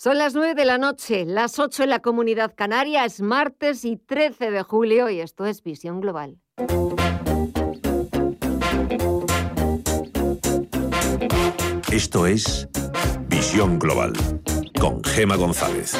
Son las 9 de la noche, las 8 en la comunidad canaria, es martes y 13 de julio y esto es Visión Global. Esto es Visión Global con Gema González.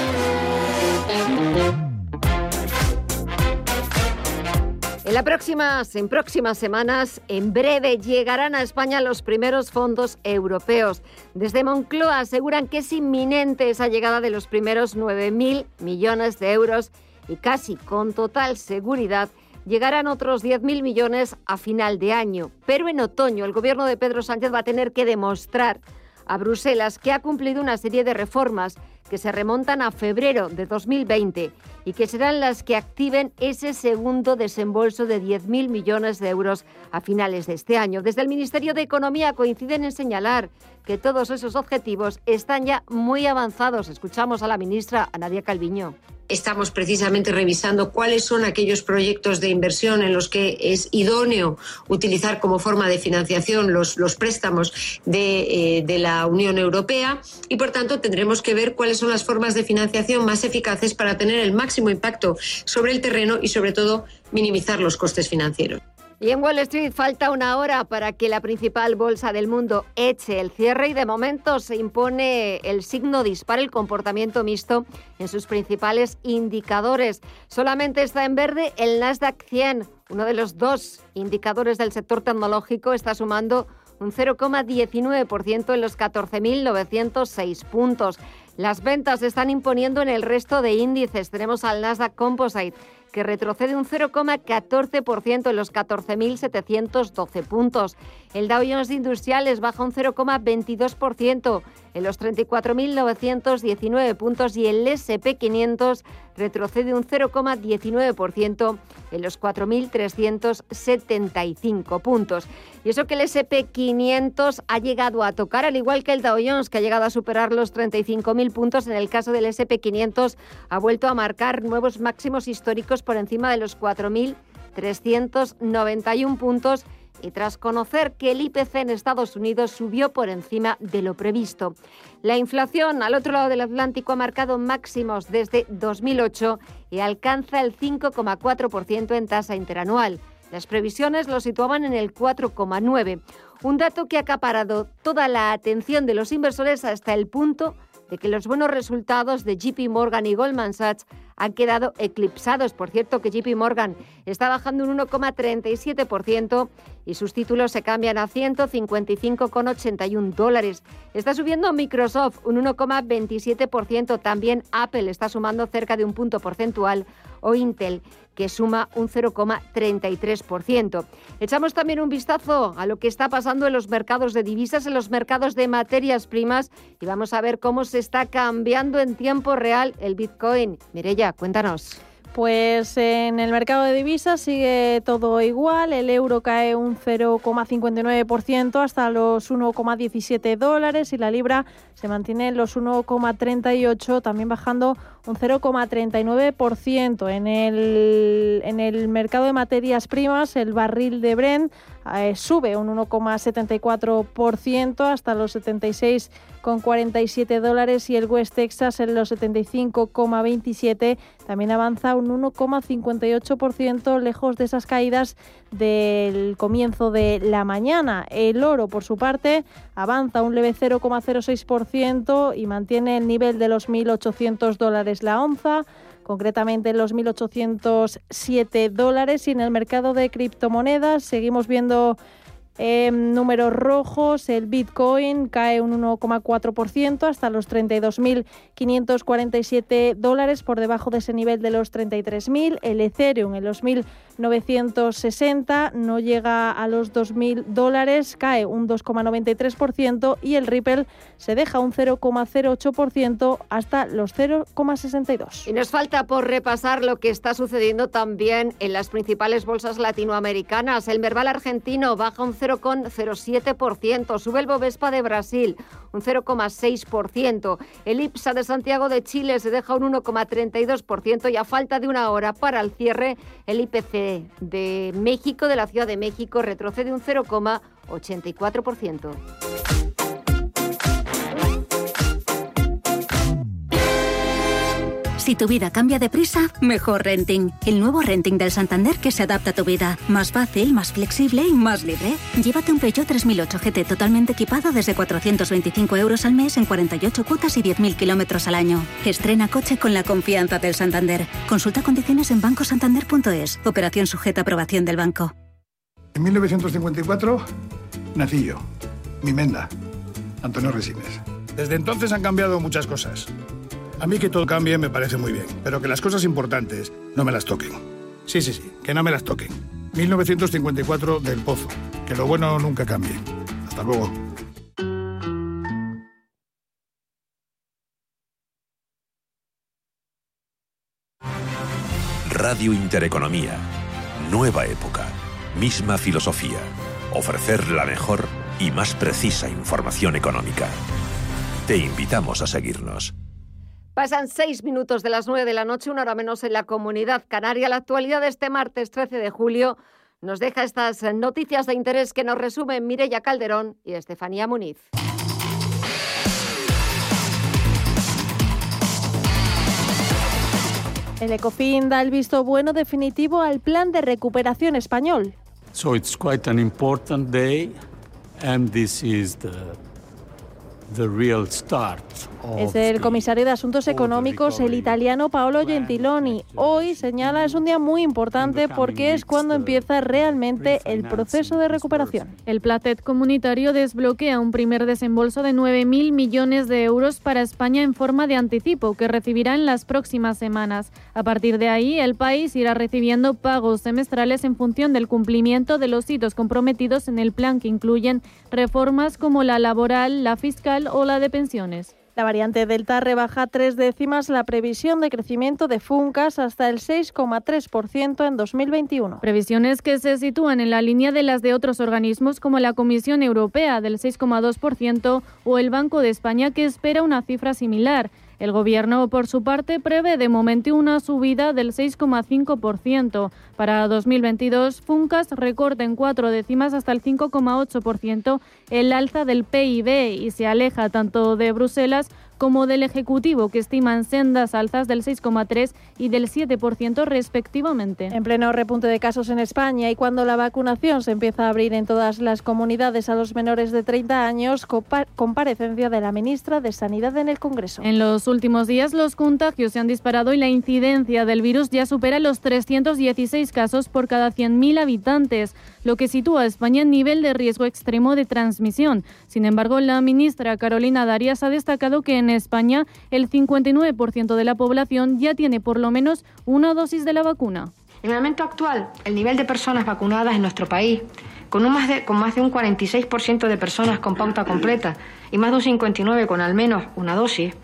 En las próximas, próximas semanas, en breve, llegarán a España los primeros fondos europeos. Desde Moncloa aseguran que es inminente esa llegada de los primeros 9.000 millones de euros y casi con total seguridad llegarán otros 10.000 millones a final de año. Pero en otoño el gobierno de Pedro Sánchez va a tener que demostrar a Bruselas que ha cumplido una serie de reformas que se remontan a febrero de 2020 y que serán las que activen ese segundo desembolso de 10.000 millones de euros a finales de este año. Desde el Ministerio de Economía coinciden en señalar que todos esos objetivos están ya muy avanzados. Escuchamos a la ministra Nadia Calviño estamos precisamente revisando cuáles son aquellos proyectos de inversión en los que es idóneo utilizar como forma de financiación los, préstamos eh, de, la Unión Europea y, por tanto, tendremos que ver cuáles son las formas de financiación más eficaces para tener el máximo impacto sobre el terreno y, sobre todo, minimizar los costes financieros. Y en Wall Street falta una hora para que la principal bolsa del mundo eche el cierre y de momento se impone el signo dispar, el comportamiento mixto en sus principales indicadores. Solamente está en verde el Nasdaq 100, uno de los dos indicadores del sector tecnológico, está sumando un 0,19% en los 14.906 puntos. Las ventas se están imponiendo en el resto de índices. Tenemos al Nasdaq Composite que retrocede un 0,14% en los 14.712 puntos. El Dow Jones Industriales baja un 0,22% en los 34.919 puntos y el SP500 retrocede un 0,19% en los 4.375 puntos. Y eso que el SP500 ha llegado a tocar, al igual que el Dow Jones, que ha llegado a superar los 35.000 puntos, en el caso del SP500 ha vuelto a marcar nuevos máximos históricos por encima de los 4.391 puntos y tras conocer que el IPC en Estados Unidos subió por encima de lo previsto. La inflación al otro lado del Atlántico ha marcado máximos desde 2008 y alcanza el 5,4% en tasa interanual. Las previsiones lo situaban en el 4,9%, un dato que ha acaparado toda la atención de los inversores hasta el punto de que los buenos resultados de JP Morgan y Goldman Sachs han quedado eclipsados. Por cierto, que JP Morgan está bajando un 1,37% y sus títulos se cambian a 155,81 dólares. Está subiendo Microsoft un 1,27%. También Apple está sumando cerca de un punto porcentual o Intel que suma un 0,33%. Echamos también un vistazo a lo que está pasando en los mercados de divisas, en los mercados de materias primas y vamos a ver cómo se está cambiando en tiempo real el Bitcoin. Mirella, cuéntanos. Pues en el mercado de divisas sigue todo igual. El euro cae un 0,59% hasta los 1,17 dólares y la libra se mantiene en los 1,38, también bajando un 0,39%. En el, en el mercado de materias primas, el barril de Brent eh, sube un 1,74% hasta los 76,47 dólares y el West Texas en los 75,27 también avanza un 1,58% lejos de esas caídas del comienzo de la mañana. El oro, por su parte, avanza un leve 0,06% y mantiene el nivel de los 1.800 dólares la onza concretamente en los 1.807 dólares. Y en el mercado de criptomonedas seguimos viendo en números rojos, el Bitcoin cae un 1,4% hasta los 32.547 dólares, por debajo de ese nivel de los 33.000. El Ethereum en los 1.960 no llega a los 2.000 dólares, cae un 2,93% y el Ripple se deja un 0,08% hasta los 0,62. Y nos falta por repasar lo que está sucediendo también en las principales bolsas latinoamericanas. El Merval argentino baja un 0 0,07%. Sube el Bovespa de Brasil un 0,6%. El IPSA de Santiago de Chile se deja un 1,32% y a falta de una hora para el cierre, el IPC de México, de la Ciudad de México, retrocede un 0,84%. Si tu vida cambia de prisa, mejor renting. El nuevo renting del Santander que se adapta a tu vida. Más fácil, más flexible y más libre. Llévate un Peugeot 3008 GT totalmente equipado desde 425 euros al mes en 48 cuotas y 10.000 kilómetros al año. Estrena coche con la confianza del Santander. Consulta condiciones en bancosantander.es. Operación sujeta a aprobación del banco. En 1954 nací yo, mi menda, Antonio Resines. Desde entonces han cambiado muchas cosas. A mí que todo cambie me parece muy bien, pero que las cosas importantes no me las toquen. Sí, sí, sí, que no me las toquen. 1954 del Pozo. Que lo bueno nunca cambie. Hasta luego. Radio Intereconomía. Nueva época. Misma filosofía. Ofrecer la mejor y más precisa información económica. Te invitamos a seguirnos. Pasan seis minutos de las nueve de la noche, una hora menos en la comunidad canaria. La actualidad de este martes 13 de julio nos deja estas noticias de interés que nos resumen Mireya Calderón y Estefanía Muniz. El ECOFIN da el visto bueno definitivo al plan de recuperación español. So it's quite an important day and this is the es el comisario de Asuntos Económicos, el italiano Paolo Gentiloni. Hoy señala es un día muy importante porque es cuando empieza realmente el proceso de recuperación. El Placet comunitario desbloquea un primer desembolso de 9.000 millones de euros para España en forma de anticipo que recibirá en las próximas semanas. A partir de ahí, el país irá recibiendo pagos semestrales en función del cumplimiento de los hitos comprometidos en el plan que incluyen reformas como la laboral, la fiscal, o la de pensiones. La variante Delta rebaja tres décimas la previsión de crecimiento de Funcas hasta el 6,3% en 2021. Previsiones que se sitúan en la línea de las de otros organismos como la Comisión Europea del 6,2% o el Banco de España que espera una cifra similar. El Gobierno, por su parte, prevé de momento una subida del 6,5%. Para 2022, Funcas recorta en cuatro décimas hasta el 5,8% el alza del PIB y se aleja tanto de Bruselas como del Ejecutivo, que estiman sendas alzas del 6,3 y del 7% respectivamente. En pleno repunte de casos en España y cuando la vacunación se empieza a abrir en todas las comunidades a los menores de 30 años, comparecencia de la ministra de Sanidad en el Congreso. En los últimos días los contagios se han disparado y la incidencia del virus ya supera los 316 casos por cada 100.000 habitantes, lo que sitúa a España en nivel de riesgo extremo de transmisión. Sin embargo, la ministra Carolina Darias ha destacado que en España, el 59% de la población ya tiene por lo menos una dosis de la vacuna. En el momento actual, el nivel de personas vacunadas en nuestro país, con, más, de, con más de un 46% de personas con pauta completa y más de un 59% con al menos una dosis,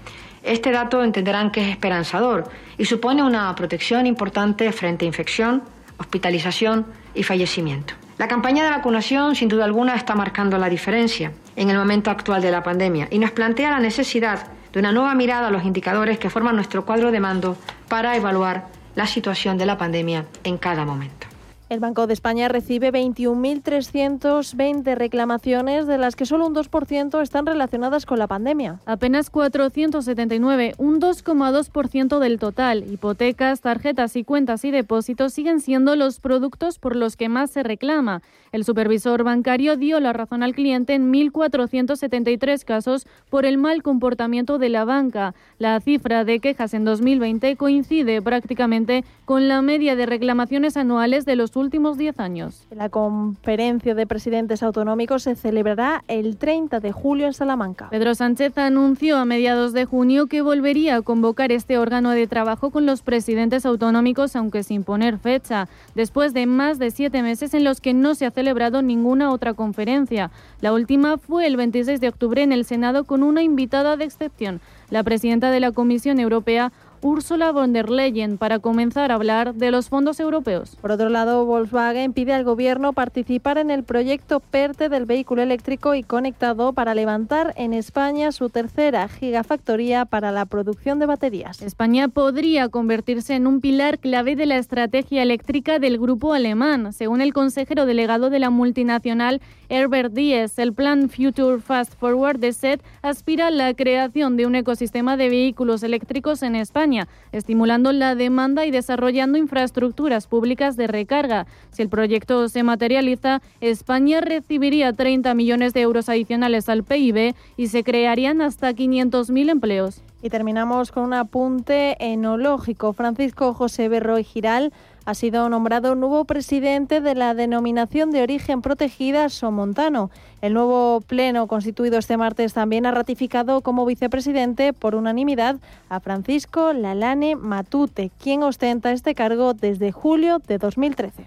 este dato entenderán que es esperanzador y supone una protección importante frente a infección, hospitalización y fallecimiento. La campaña de vacunación, sin duda alguna, está marcando la diferencia en el momento actual de la pandemia y nos plantea la necesidad de una nueva mirada a los indicadores que forman nuestro cuadro de mando para evaluar la situación de la pandemia en cada momento. El Banco de España recibe 21.320 reclamaciones, de las que solo un 2% están relacionadas con la pandemia. Apenas 479, un 2,2% del total. Hipotecas, tarjetas y cuentas y depósitos siguen siendo los productos por los que más se reclama. El supervisor bancario dio la razón al cliente en 1.473 casos por el mal comportamiento de la banca. La cifra de quejas en 2020 coincide prácticamente con la media de reclamaciones anuales de los últimos 10 años. La conferencia de presidentes autonómicos se celebrará el 30 de julio en Salamanca. Pedro Sánchez anunció a mediados de junio que volvería a convocar este órgano de trabajo con los presidentes autonómicos, aunque sin poner fecha, después de más de siete meses en los que no se ha celebrado ninguna otra conferencia. La última fue el 26 de octubre en el Senado con una invitada de excepción, la presidenta de la Comisión Europea, Ursula von der Leyen para comenzar a hablar de los fondos europeos. Por otro lado, Volkswagen pide al gobierno participar en el proyecto PERTE del vehículo eléctrico y conectado para levantar en España su tercera gigafactoría para la producción de baterías. España podría convertirse en un pilar clave de la estrategia eléctrica del grupo alemán, según el consejero delegado de la multinacional Herbert Diess. El plan Future Fast Forward de SET aspira a la creación de un ecosistema de vehículos eléctricos en España Estimulando la demanda y desarrollando infraestructuras públicas de recarga. Si el proyecto se materializa, España recibiría 30 millones de euros adicionales al PIB y se crearían hasta 500.000 empleos. Y terminamos con un apunte enológico. Francisco José Berroy Giral ha sido nombrado nuevo presidente de la denominación de origen protegida Somontano. El nuevo pleno constituido este martes también ha ratificado como vicepresidente por unanimidad a Francisco Lalane Matute, quien ostenta este cargo desde julio de 2013.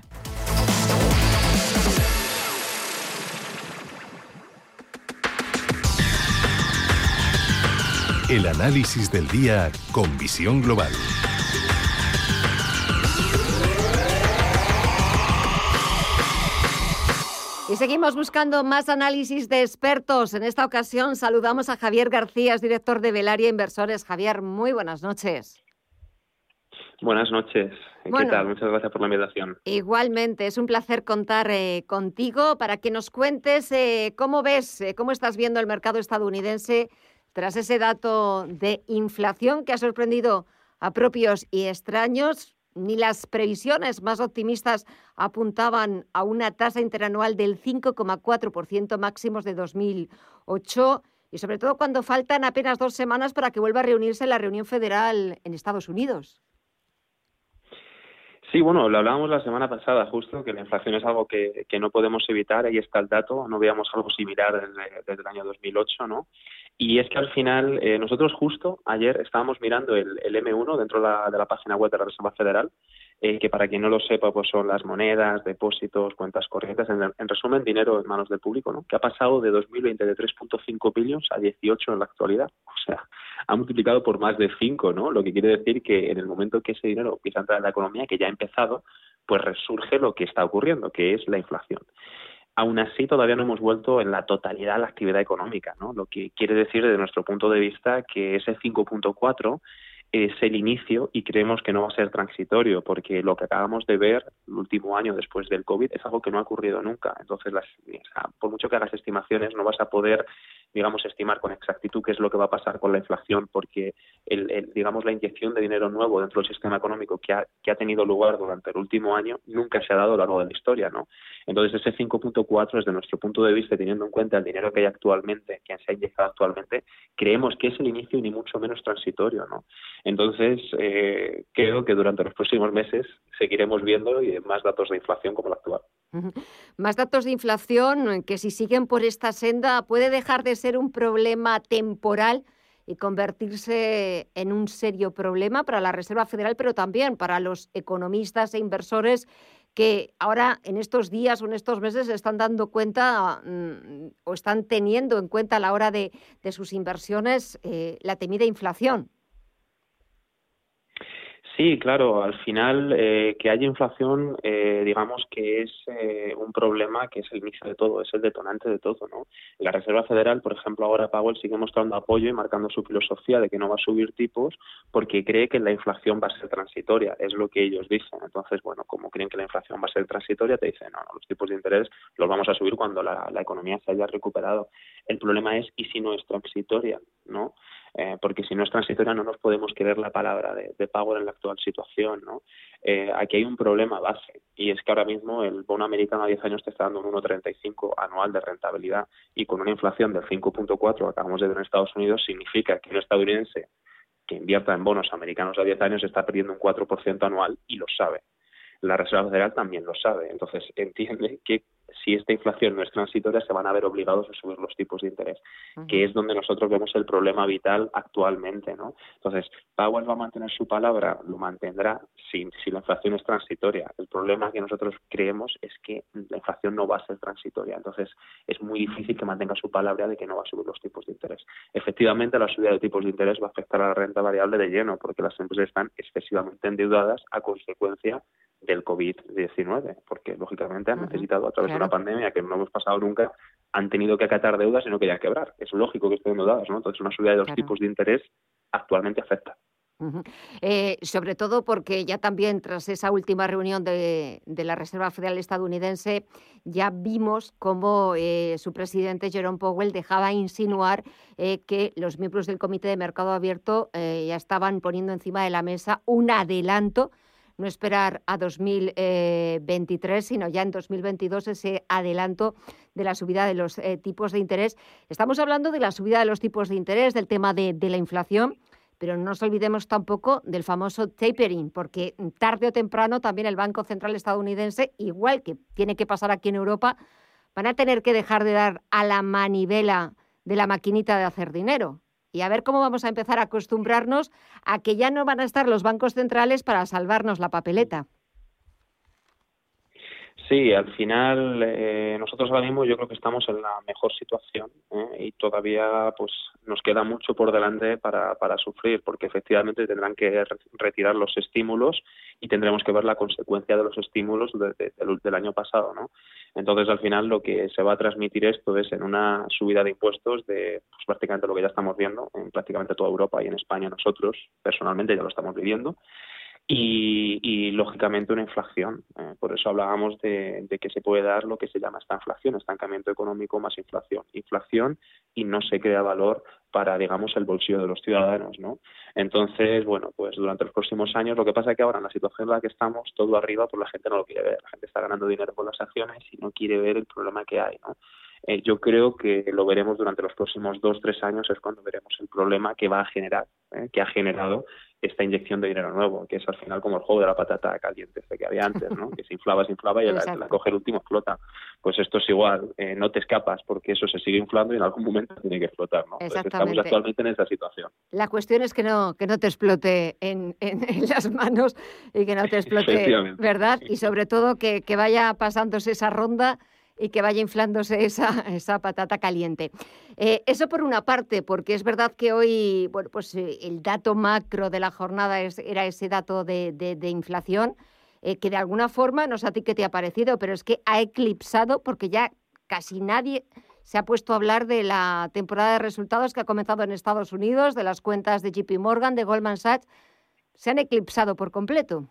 El análisis del día con visión global. Y seguimos buscando más análisis de expertos. En esta ocasión saludamos a Javier García, director de Velaria Inversores. Javier, muy buenas noches. Buenas noches. ¿Qué tal? Muchas gracias por la invitación. Igualmente, es un placer contar eh, contigo para que nos cuentes eh, cómo ves, eh, cómo estás viendo el mercado estadounidense tras ese dato de inflación que ha sorprendido a propios y extraños ni las previsiones más optimistas apuntaban a una tasa interanual del 5,4% máximos de 2008 y sobre todo cuando faltan apenas dos semanas para que vuelva a reunirse la reunión federal en Estados Unidos. Sí, bueno, lo hablábamos la semana pasada justo, que la inflación es algo que, no podemos evitar, ahí está el dato, no veíamos algo similar desde, desde el año 2008, ¿no? Y es que al final, eh, nosotros justo ayer estábamos mirando el, el M1 dentro de la, de la, página web de la Reserva Federal, eh, que para quien no lo sepa, pues son las monedas, depósitos, cuentas corrientes, en, resumen, dinero en manos del público, ¿no? Que ha pasado de 2020 de 3.5 billones a 18 en la actualidad. O sea, ha multiplicado por más de 5, ¿no? Lo que quiere decir que en el momento que ese dinero empieza a entrar en la economía, que ya ha empezado, pues resurge lo que está ocurriendo, que es la inflación. Aún así, todavía no hemos vuelto en la totalidad a la actividad económica, ¿no? Lo que quiere decir, desde nuestro punto de vista, que ese 5.4 es el inicio y creemos que no va a ser transitorio, porque lo que acabamos de ver el último año después del COVID es algo que no ha ocurrido nunca. Entonces, las, por mucho que hagas estimaciones, no vas a poder digamos, estimar con exactitud qué es lo que va a pasar con la inflación, porque, el, digamos, la inyección de dinero nuevo dentro del sistema económico que ha, que ha tenido lugar durante el último año nunca se ha dado a lo largo de la historia, ¿no? Entonces, ese 5.4, desde nuestro punto de vista, teniendo en cuenta el dinero que hay actualmente, que se ha inyectado actualmente, creemos que es el inicio ni mucho menos transitorio, ¿no? Entonces, eh, creo que durante los próximos meses seguiremos viendo más datos de inflación como el actual. Más datos de inflación que si siguen por esta senda puede dejar de ser un problema temporal y convertirse en un serio problema para la Reserva Federal, pero también para los economistas e inversores que ahora en estos días o en estos meses están dando cuenta mm, o están teniendo en cuenta a la hora de, sus inversiones eh, la temida inflación. Sí, claro, al final eh, que haya inflación, eh, digamos que es eh, un problema que es el mix de todo, es el detonante de todo, ¿no? La Reserva Federal, por ejemplo, ahora Powell sigue mostrando apoyo y marcando su filosofía de que no va a subir tipos porque cree que la inflación va a ser transitoria, es lo que ellos dicen. Entonces, bueno, como creen que la inflación va a ser transitoria, te dicen, no, no los tipos de interés los vamos a subir cuando la, la economía se haya recuperado. El problema es, ¿y si no es transitoria? ¿No? Eh, porque si no es transitoria no nos podemos creer la palabra de, de Power en la actual situación. ¿no? Eh, aquí hay un problema base y es que ahora mismo el bono americano a 10 años te está dando un 1,35 anual de rentabilidad y con una inflación del 5,4 acabamos de ver en Estados Unidos significa que un estadounidense que invierta en bonos americanos a 10 años está perdiendo un 4% anual y lo sabe. La Reserva Federal también lo sabe. Entonces entiende que si esta inflación no es transitoria, se van a ver obligados a subir los tipos de interés, que es donde nosotros vemos el problema vital actualmente, ¿no? Entonces, Powell va a mantener su palabra, lo mantendrá si, si la inflación es transitoria. El problema que nosotros creemos es que la inflación no va a ser transitoria, entonces es muy difícil que mantenga su palabra de que no va a subir los tipos de interés. Efectivamente, la subida de tipos de interés va a afectar a la renta variable de lleno, porque las empresas están excesivamente endeudadas a consecuencia del COVID-19, porque lógicamente han necesitado a través de una pandemia que no hemos pasado nunca, han tenido que acatar deudas y no querían quebrar. Es lógico que estén endeudadas, ¿no? Entonces una subida de los tipos de interés actualmente afecta. Eh, sobre todo porque ya también tras esa última reunión de, la Reserva Federal estadounidense ya vimos cómo eh, su presidente Jerome Powell dejaba insinuar eh, que los miembros del Comité de Mercado Abierto ya estaban poniendo encima de la mesa un adelanto no esperar a 2023, sino ya en 2022 ese adelanto de la subida de los tipos de interés. Estamos hablando de la subida de los tipos de interés, del tema de la inflación, pero no nos olvidemos tampoco del famoso tapering, porque tarde o temprano también el Banco Central estadounidense, igual que tiene que pasar aquí en Europa, van a tener que dejar de dar a la manivela de la maquinita de hacer dinero. Y a ver cómo vamos a empezar a acostumbrarnos a que ya no van a estar los bancos centrales para salvarnos la papeleta. Sí, al final eh, nosotros ahora mismo yo creo que estamos en la mejor situación ¿eh? y todavía pues nos queda mucho por delante para, para sufrir porque efectivamente tendrán que retirar los estímulos y tendremos que ver la consecuencia de los estímulos del, año pasado, ¿no? Entonces al final lo que se va a transmitir esto es en una subida de impuestos de pues, prácticamente lo que ya estamos viendo en prácticamente toda Europa y en España nosotros personalmente ya lo estamos viviendo y, lógicamente una inflación. Eh, por eso hablábamos de, que se puede dar lo que se llama esta inflación, estancamiento económico más inflación. Inflación y no se crea valor para, digamos, el bolsillo de los ciudadanos, ¿no? Entonces, bueno, pues durante los próximos años, lo que pasa es que ahora en la situación en la que estamos, todo arriba, pues la gente no lo quiere ver. La gente está ganando dinero con las acciones y no quiere ver el problema que hay, ¿no? Eh, yo creo que lo veremos durante los próximos dos, tres años, es cuando veremos el problema que va a generar, ¿eh? que ha generado esta inyección de dinero nuevo, que es al final como el juego de la patata caliente este que había antes, ¿no? que se inflaba, se inflaba y la, la, coge el último explota. Pues esto es igual, eh, no te escapas porque eso se sigue inflando y en algún momento tiene que explotar. ¿no? estamos actualmente en esa situación. La cuestión es que no, que no te explote en, en, las manos y que no te explote, ¿verdad? Y sobre todo que, que vaya pasándose esa ronda y que vaya inflándose esa, esa patata caliente. Eh, eso por una parte, porque es verdad que hoy, bueno, pues eh, el dato macro de la jornada era ese dato de, de, inflación, eh, que de alguna forma, no sé a ti qué te ha parecido, pero es que ha eclipsado, porque ya casi nadie se ha puesto a hablar de la temporada de resultados que ha comenzado en Estados Unidos, de las cuentas de JP Morgan, de Goldman Sachs, se han eclipsado por completo.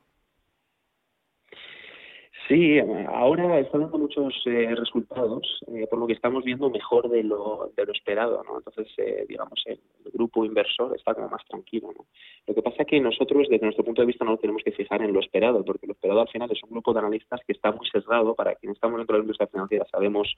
Sí, ahora están dando muchos eh, resultados, eh, por lo que estamos viendo mejor de lo, de lo esperado, ¿no? Entonces, eh, digamos, el, grupo inversor está como más tranquilo, ¿no? Lo que pasa es que nosotros, desde nuestro punto de vista, no lo tenemos que fijar en lo esperado, porque lo esperado al final es un grupo de analistas que está muy sesgado. Para quienes estamos dentro de la industria financiera sabemos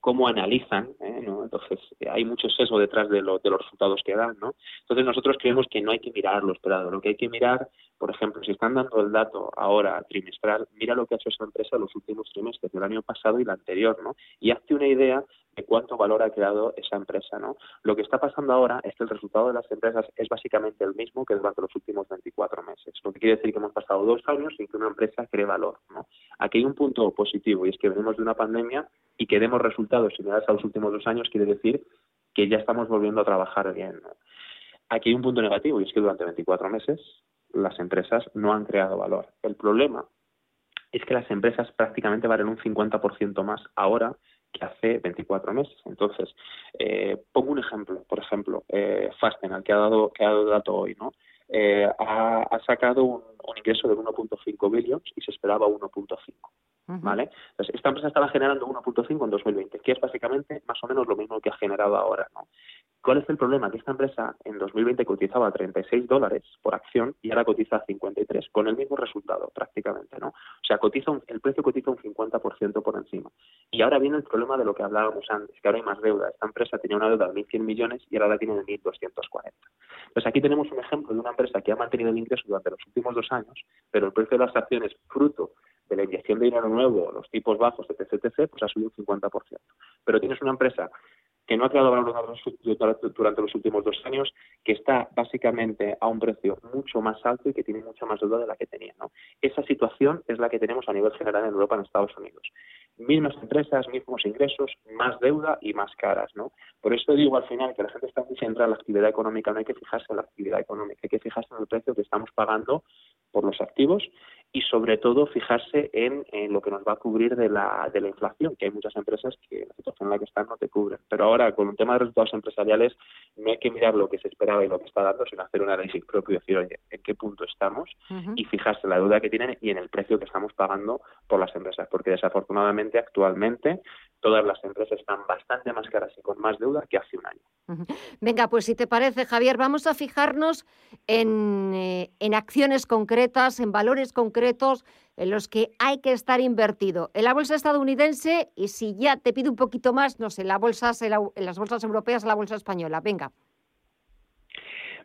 cómo analizan, ¿no? Entonces, hay mucho sesgo detrás de, lo, de los resultados que dan, ¿no? Entonces, nosotros creemos que no hay que mirar lo esperado, lo que hay que mirar por ejemplo, si están dando el dato ahora trimestral, mira lo que ha hecho esa empresa en los últimos trimestres del año pasado y el anterior, ¿no? Y hazte una idea de cuánto valor ha creado esa empresa, ¿no? Lo que está pasando ahora es que el resultado de las empresas es básicamente el mismo que durante los últimos 24 meses, lo que quiere decir que hemos pasado dos años sin que una empresa cree valor, ¿no? Aquí hay un punto positivo y es que venimos de una pandemia y que demos resultados similares a los últimos dos años quiere decir que ya estamos volviendo a trabajar bien, Aquí hay un punto negativo y es que durante 24 meses las empresas no han creado valor. El problema es que las empresas prácticamente valen un 50% más ahora que hace 24 meses. Entonces, eh, pongo un ejemplo. Por ejemplo, eh, Fastenal, que ha dado, que ha dado dato hoy, ¿no? Eh, ha, sacado un, ingreso de 1.5 billones y se esperaba 1.5. ¿Vale? Entonces, esta empresa estaba generando 1.5 en 2020, que es básicamente más o menos lo mismo que ha generado ahora, ¿no? ¿Cuál es el problema? Que esta empresa en 2020 cotizaba 36 dólares por acción y ahora cotiza 53, con el mismo resultado prácticamente, ¿no? O sea, cotiza un, el precio cotiza un 50% por encima. Y ahora viene el problema de lo que hablábamos antes, que ahora hay más deuda. Esta empresa tenía una deuda de 1.100 millones y ahora la tiene de 1.240. Pues aquí tenemos un ejemplo de una empresa que ha mantenido el ingreso durante los últimos dos años, pero el precio de las acciones fruto de la inyección de dinero nuevo, los tipos bajos, etc., etc., pues ha subido un 50%. Pero tienes una empresa que no ha creado valor durante los últimos dos años, que está básicamente a un precio mucho más alto y que tiene mucha más deuda de la que tenía. ¿no? Esa situación es la que tenemos a nivel general en Europa, en Estados Unidos. Mismas empresas, mismos ingresos, más deuda y más caras. ¿no? Por eso digo al final que la gente está muy centrada en la actividad económica, no hay que fijarse en la actividad económica, hay que fijarse en el precio que estamos pagando por los activos y sobre todo fijarse en, lo que nos va a cubrir de la, de la inflación, que hay muchas empresas que la situación en la que están no te cubren. Pero ahora, con un tema de resultados empresariales, no hay que mirar lo que se esperaba y lo que está dando, sino hacer un análisis propio y decir, oye, ¿en qué punto estamos? Y fijarse en la deuda que tienen y en el precio que estamos pagando por las empresas, porque desafortunadamente actualmente todas las empresas están bastante más caras y con más deuda que hace un año. Venga, pues si te parece, Javier, vamos a fijarnos en, eh, en acciones concretas, en valores concretos en los que hay que estar invertido. En la bolsa estadounidense y si ya te pido un poquito más, no sé, en, las bolsas, en, las bolsas europeas, la bolsa española. Venga.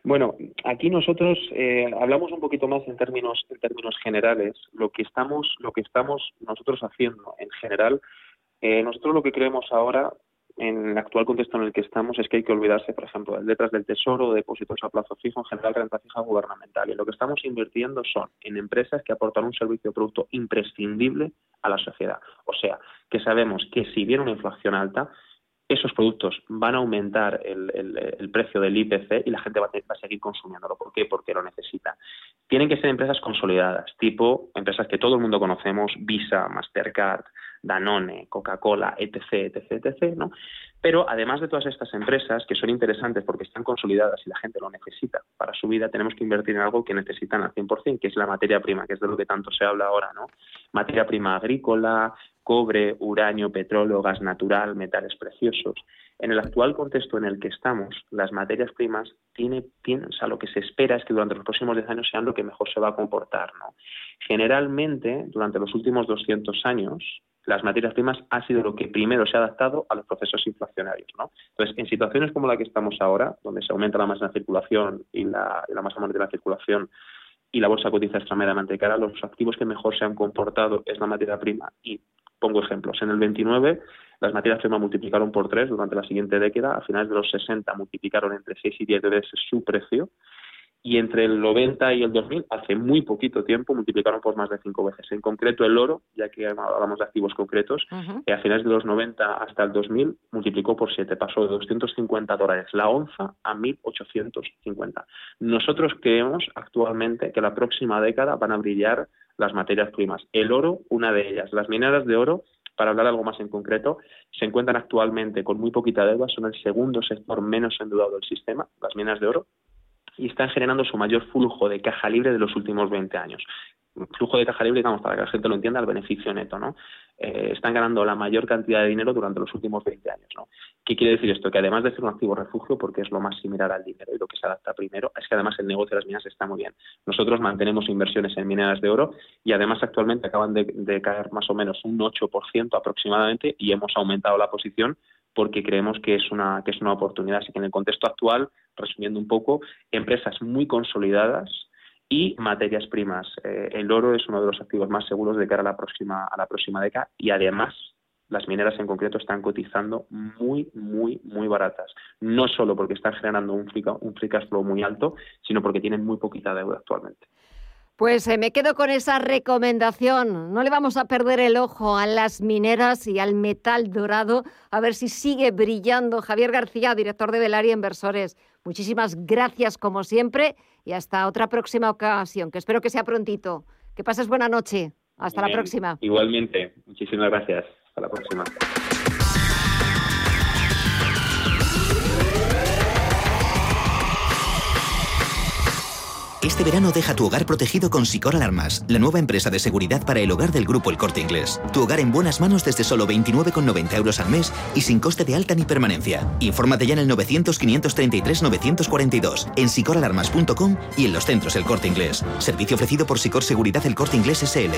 Bueno, aquí nosotros eh, hablamos un poquito más en términos en términos generales. Lo que estamos lo que estamos nosotros haciendo en general eh, nosotros lo que creemos ahora, en el actual contexto en el que estamos, es que hay que olvidarse, por ejemplo, de letras del Tesoro, depósitos a plazo fijo, en general renta fija gubernamental. Y lo que estamos invirtiendo son en empresas que aportan un servicio o producto imprescindible a la sociedad. O sea, que sabemos que si viene una inflación alta, esos productos van a aumentar el, precio del IPC y la gente va a, va a, seguir consumiéndolo. ¿Por qué? Porque lo necesita. Tienen que ser empresas consolidadas, tipo empresas que todo el mundo conocemos, Visa, Mastercard, Danone, Coca-Cola, etc., etc., etc., ¿no? Pero además de todas estas empresas, que son interesantes porque están consolidadas y la gente lo necesita para su vida, tenemos que invertir en algo que necesitan al 100%, que es la materia prima, que es de lo que tanto se habla ahora, ¿no? Materia prima agrícola, cobre, uranio, petróleo, gas natural, metales preciosos. En el actual contexto en el que estamos, las materias primas tiene, lo que se espera es que durante los próximos 10 años sean lo que mejor se va a comportar. Generalmente, durante los últimos 200 años, las materias primas ha sido lo que primero se ha adaptado a los procesos inflacionarios. ¿no? Entonces, en situaciones como la que estamos ahora, donde se aumenta la masa de circulación y la, la masa monetaria de circulación y la bolsa cotiza extremadamente cara, los activos que mejor se han comportado es la materia prima. Y pongo ejemplos. En el 29 las materias primas multiplicaron por tres durante la siguiente década. A finales de los 60 multiplicaron entre 6 y 10 veces su precio y entre el 90 y el 2000, hace muy poquito tiempo, multiplicaron por más de cinco veces. En concreto, el oro, ya que hablamos de activos concretos, eh, a finales de los 90 hasta el 2000 multiplicó por siete, pasó de 250 dólares la onza a 1.850. Nosotros creemos actualmente que la próxima década van a brillar las materias primas. El oro, una de ellas. Las mineras de oro para hablar algo más en concreto, se encuentran actualmente con muy poquita deuda, son el segundo sector menos endeudado del sistema, las minas de oro, y están generando su mayor flujo de caja libre de los últimos 20 años. Flujo de caja libre, digamos, para que la gente lo entienda, el beneficio neto, ¿no? Eh, están ganando la mayor cantidad de dinero durante los últimos 20 años, ¿no? ¿Qué quiere decir esto? Que además de ser un activo refugio, porque es lo más similar al dinero y lo que se adapta primero, es que además el negocio de las minas está muy bien. Nosotros mantenemos inversiones en mineras de oro y además actualmente acaban de, de caer más o menos un 8% aproximadamente y hemos aumentado la posición porque creemos que es una que es una oportunidad. Así que en el contexto actual, resumiendo un poco, empresas muy consolidadas y materias primas. Eh, el oro es uno de los activos más seguros de cara a la próxima a la próxima década y además las mineras en concreto están cotizando muy, muy, muy baratas. No solo porque están generando un free, cash flow muy alto, sino porque tienen muy poquita deuda actualmente. Pues eh, me quedo con esa recomendación. No le vamos a perder el ojo a las mineras y al metal dorado, a ver si sigue brillando. Javier García, director de Velaria Inversores. Muchísimas gracias como siempre y hasta otra próxima ocasión, que espero que sea prontito. Que pases buena noche. Hasta la próxima. Igualmente. Muchísimas gracias. Hasta la próxima. Este verano deja tu hogar protegido con Sicor Alarmas, la nueva empresa de seguridad para el hogar del grupo El Corte Inglés. Tu hogar en buenas manos desde solo 29,90 euros al mes y sin coste de alta ni permanencia. Infórmate ya en el 900-533-942, en sicoralarmas.com y en los centros El Corte Inglés. Servicio ofrecido por Sicor Seguridad El Corte Inglés SL.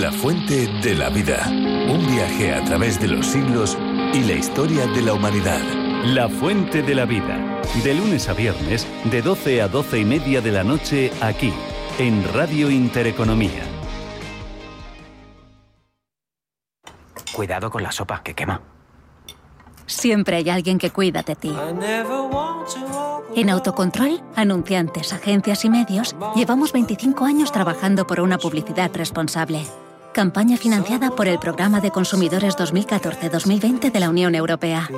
La fuente de la vida. Un viaje a través de los siglos y la historia de la humanidad. La Fuente de la Vida. De lunes a viernes, de 12 a 12 y media de la noche, aquí, en Radio Intereconomía. Cuidado con la sopa, que quema. Siempre hay alguien que cuida de ti. En Autocontrol, anunciantes, agencias y medios, llevamos 25 años trabajando por una publicidad responsable. Campaña financiada por el Programa de Consumidores 2014-2020 de la Unión Europea.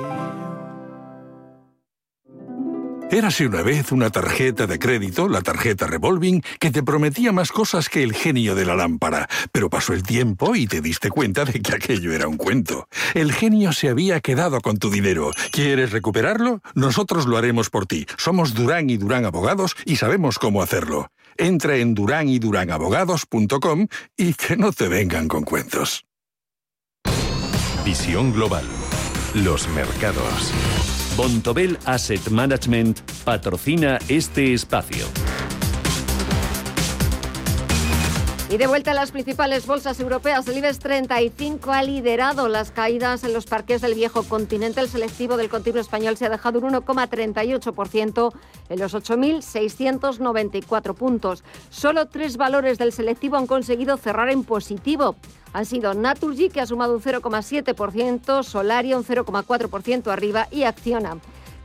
Érase una vez una tarjeta de crédito, la tarjeta revolving, que te prometía más cosas que el genio de la lámpara, pero pasó el tiempo y te diste cuenta de que aquello era un cuento. El genio se había quedado con tu dinero. ¿Quieres recuperarlo? Nosotros lo haremos por ti. Somos Durán y Durán Abogados y sabemos cómo hacerlo. Entra en duranyduranAbogados.com y que no te vengan con cuentos. Visión global. Los mercados. Bontobel Asset Management patrocina este espacio. Y de vuelta a las principales bolsas europeas, el IBEX 35 ha liderado las caídas en los parques del viejo continente. El selectivo del continuo español se ha dejado un 1,38% en los 8.694 puntos. Solo tres valores del selectivo han conseguido cerrar en positivo. Han sido Naturgy, que ha sumado un 0,7%, Solaria un 0,4% arriba y Acciona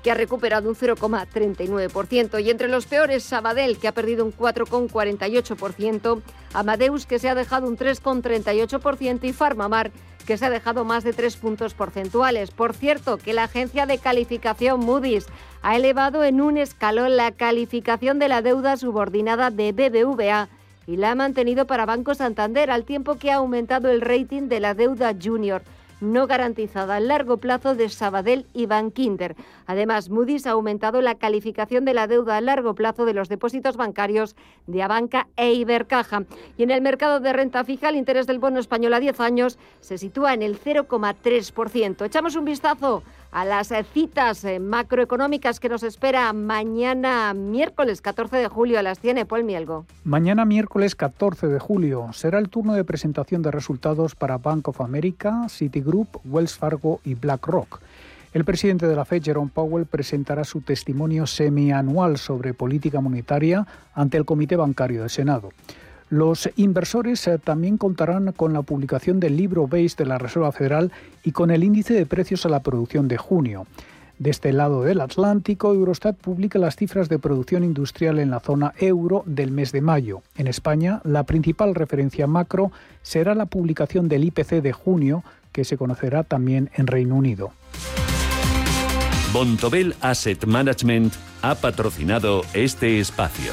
que ha recuperado un 0,39%. Y entre los peores, Sabadell, que ha perdido un 4,48%, Amadeus, que se ha dejado un 3,38% y Farmamar, que se ha dejado más de 3 puntos porcentuales. Por cierto, que la agencia de calificación Moody's ha elevado en un escalón la calificación de la deuda subordinada de BBVA y la ha mantenido para Banco Santander, al tiempo que ha aumentado el rating de la deuda junior no garantizada a largo plazo de Sabadell y Bankinder. Además, Moody's ha aumentado la calificación de la deuda a largo plazo de los depósitos bancarios de Abanca e Ibercaja. Y en el mercado de renta fija, el interés del bono español a 10 años se sitúa en el 0,3%. Echamos un vistazo a las citas eh, macroeconómicas que nos espera mañana miércoles 14 de julio. Las tiene Paul Mielgo. Mañana miércoles 14 de julio será el turno de presentación de resultados para Bank of America, Citigroup, Wells Fargo y BlackRock. El presidente de la Fed, Jerome Powell, presentará su testimonio semianual sobre política monetaria ante el Comité Bancario del Senado. Los inversores eh, también contarán con la publicación del libro BASE de la Reserva Federal y con el índice de precios a la producción de junio. De este lado del Atlántico, Eurostat publica las cifras de producción industrial en la zona euro del mes de mayo. En España, la principal referencia macro será la publicación del IPC de junio, que se conocerá también en Reino Unido. Bontobel Asset Management ha patrocinado este espacio.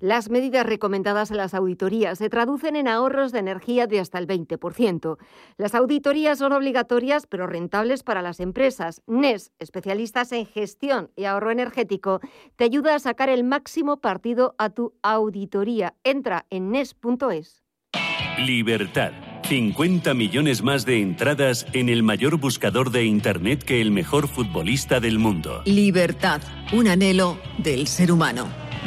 Las medidas recomendadas en las auditorías se traducen en ahorros de energía de hasta el 20%. Las auditorías son obligatorias pero rentables para las empresas. NES, especialistas en gestión y ahorro energético, te ayuda a sacar el máximo partido a tu auditoría. Entra en NES.es. Libertad. 50 millones más de entradas en el mayor buscador de Internet que el mejor futbolista del mundo. Libertad. Un anhelo del ser humano.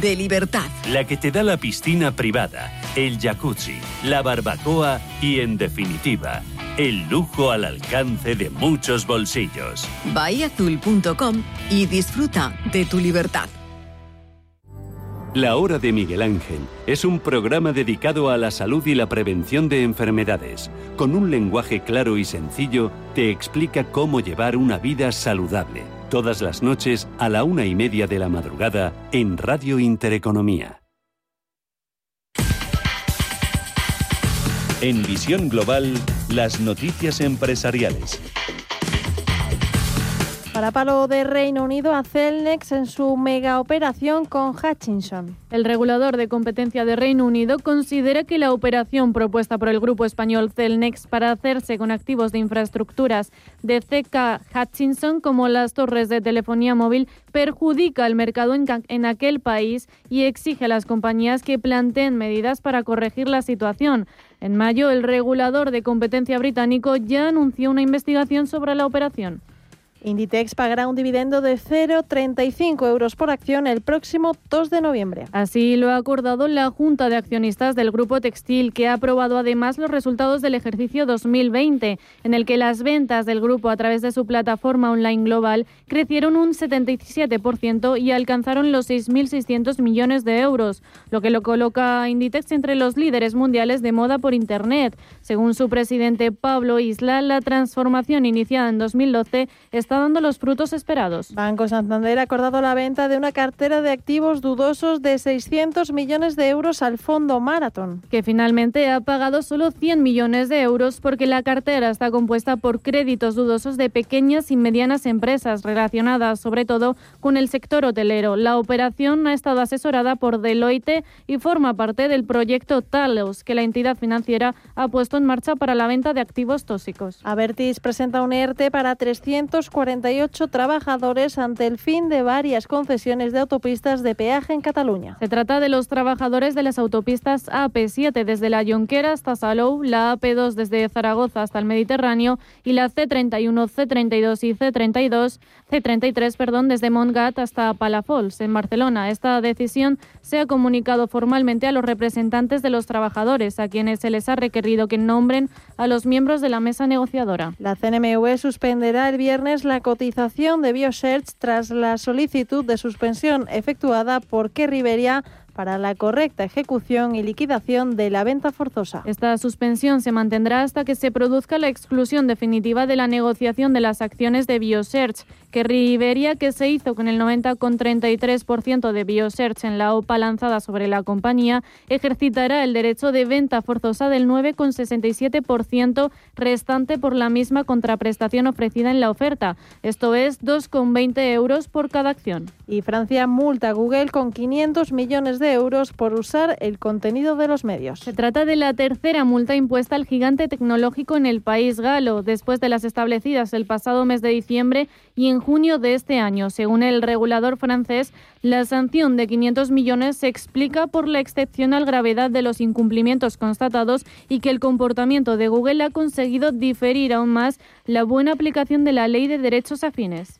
de libertad. La que te da la piscina privada, el jacuzzi, la barbacoa y, en definitiva, el lujo al alcance de muchos bolsillos. Bahiazul.com y disfruta de tu libertad. La Hora de Miguel Ángel es un programa dedicado a la salud y la prevención de enfermedades. Con un lenguaje claro y sencillo, te explica cómo llevar una vida saludable. Todas las noches a la una y media de la madrugada en Radio Intereconomía. En Visión Global, las noticias empresariales. Para palo de Reino Unido a Celnex en su mega operación con Hutchinson. El regulador de competencia de Reino Unido considera que la operación propuesta por el grupo español Celnex para hacerse con activos de infraestructuras de CK Hutchinson como las torres de telefonía móvil perjudica al mercado en aquel país y exige a las compañías que planteen medidas para corregir la situación. En mayo, el regulador de competencia británico ya anunció una investigación sobre la operación. Inditex pagará un dividendo de 0,35 euros por acción el próximo 2 de noviembre. Así lo ha acordado la Junta de Accionistas del Grupo Textil, que ha aprobado además los resultados del ejercicio 2020, en el que las ventas del grupo a través de su plataforma online global crecieron un 77% y alcanzaron los 6.600 millones de euros, lo que lo coloca a Inditex entre los líderes mundiales de moda por Internet. Según su presidente Pablo Isla, la transformación iniciada en 2012 está está dando los frutos esperados. Banco Santander ha acordado la venta de una cartera de activos dudosos de 600 millones de euros al fondo Marathon. Que finalmente ha pagado solo 100 millones de euros porque la cartera está compuesta por créditos dudosos de pequeñas y medianas empresas relacionadas sobre todo con el sector hotelero. La operación ha estado asesorada por Deloitte y forma parte del proyecto Talos que la entidad financiera ha puesto en marcha para la venta de activos tóxicos. Avertis presenta un ERTE para 340 48 trabajadores ante el fin de varias concesiones de autopistas de peaje en Cataluña. Se trata de los trabajadores de las autopistas AP7 desde la Jonquera hasta Salou, la AP2 desde Zaragoza hasta el Mediterráneo y la C31, C32 y C32, C33, perdón, desde Montgat hasta Palafols en Barcelona. Esta decisión se ha comunicado formalmente a los representantes de los trabajadores, a quienes se les ha requerido que nombren a los miembros de la mesa negociadora. La CNMV suspenderá el viernes la cotización de BioSearch tras la solicitud de suspensión efectuada por Kerry Beria para la correcta ejecución y liquidación de la venta forzosa. Esta suspensión se mantendrá hasta que se produzca la exclusión definitiva de la negociación de las acciones de BioSearch, que Riberia, que se hizo con el 90,33% de BioSearch en la OPA lanzada sobre la compañía, ejercitará el derecho de venta forzosa del 9,67% restante por la misma contraprestación ofrecida en la oferta. Esto es 2,20 euros por cada acción. Y Francia multa a Google con 500 millones de euros por usar el contenido de los medios. Se trata de la tercera multa impuesta al gigante tecnológico en el país galo, después de las establecidas el pasado mes de diciembre y en junio de este año. Según el regulador francés, la sanción de 500 millones se explica por la excepcional gravedad de los incumplimientos constatados y que el comportamiento de Google ha conseguido diferir aún más la buena aplicación de la ley de derechos afines.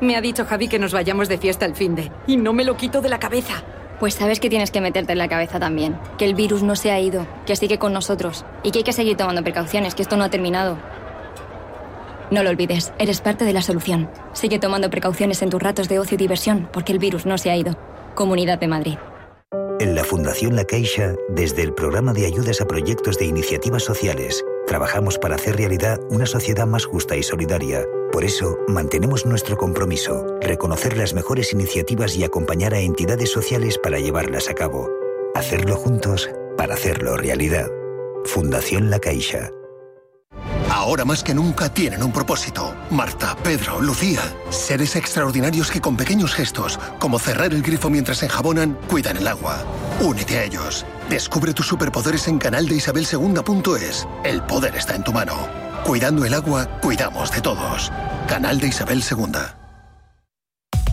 Me ha dicho Javi que nos vayamos de fiesta el fin de. Y no me lo quito de la cabeza. Pues sabes que tienes que meterte en la cabeza también. Que el virus no se ha ido, que sigue con nosotros. Y que hay que seguir tomando precauciones, que esto no ha terminado. No lo olvides, eres parte de la solución. Sigue tomando precauciones en tus ratos de ocio y diversión, porque el virus no se ha ido. Comunidad de Madrid. En la Fundación La Caixa, desde el programa de ayudas a proyectos de iniciativas sociales, trabajamos para hacer realidad una sociedad más justa y solidaria por eso, mantenemos nuestro compromiso, reconocer las mejores iniciativas y acompañar a entidades sociales para llevarlas a cabo. Hacerlo juntos para hacerlo realidad. Fundación La Caixa. Ahora más que nunca tienen un propósito. Marta, Pedro, Lucía. Seres extraordinarios que con pequeños gestos, como cerrar el grifo mientras enjabonan, cuidan el agua. Únete a ellos. Descubre tus superpoderes en canal de El poder está en tu mano. Cuidando el agua, cuidamos de todos. Canal de Isabel II.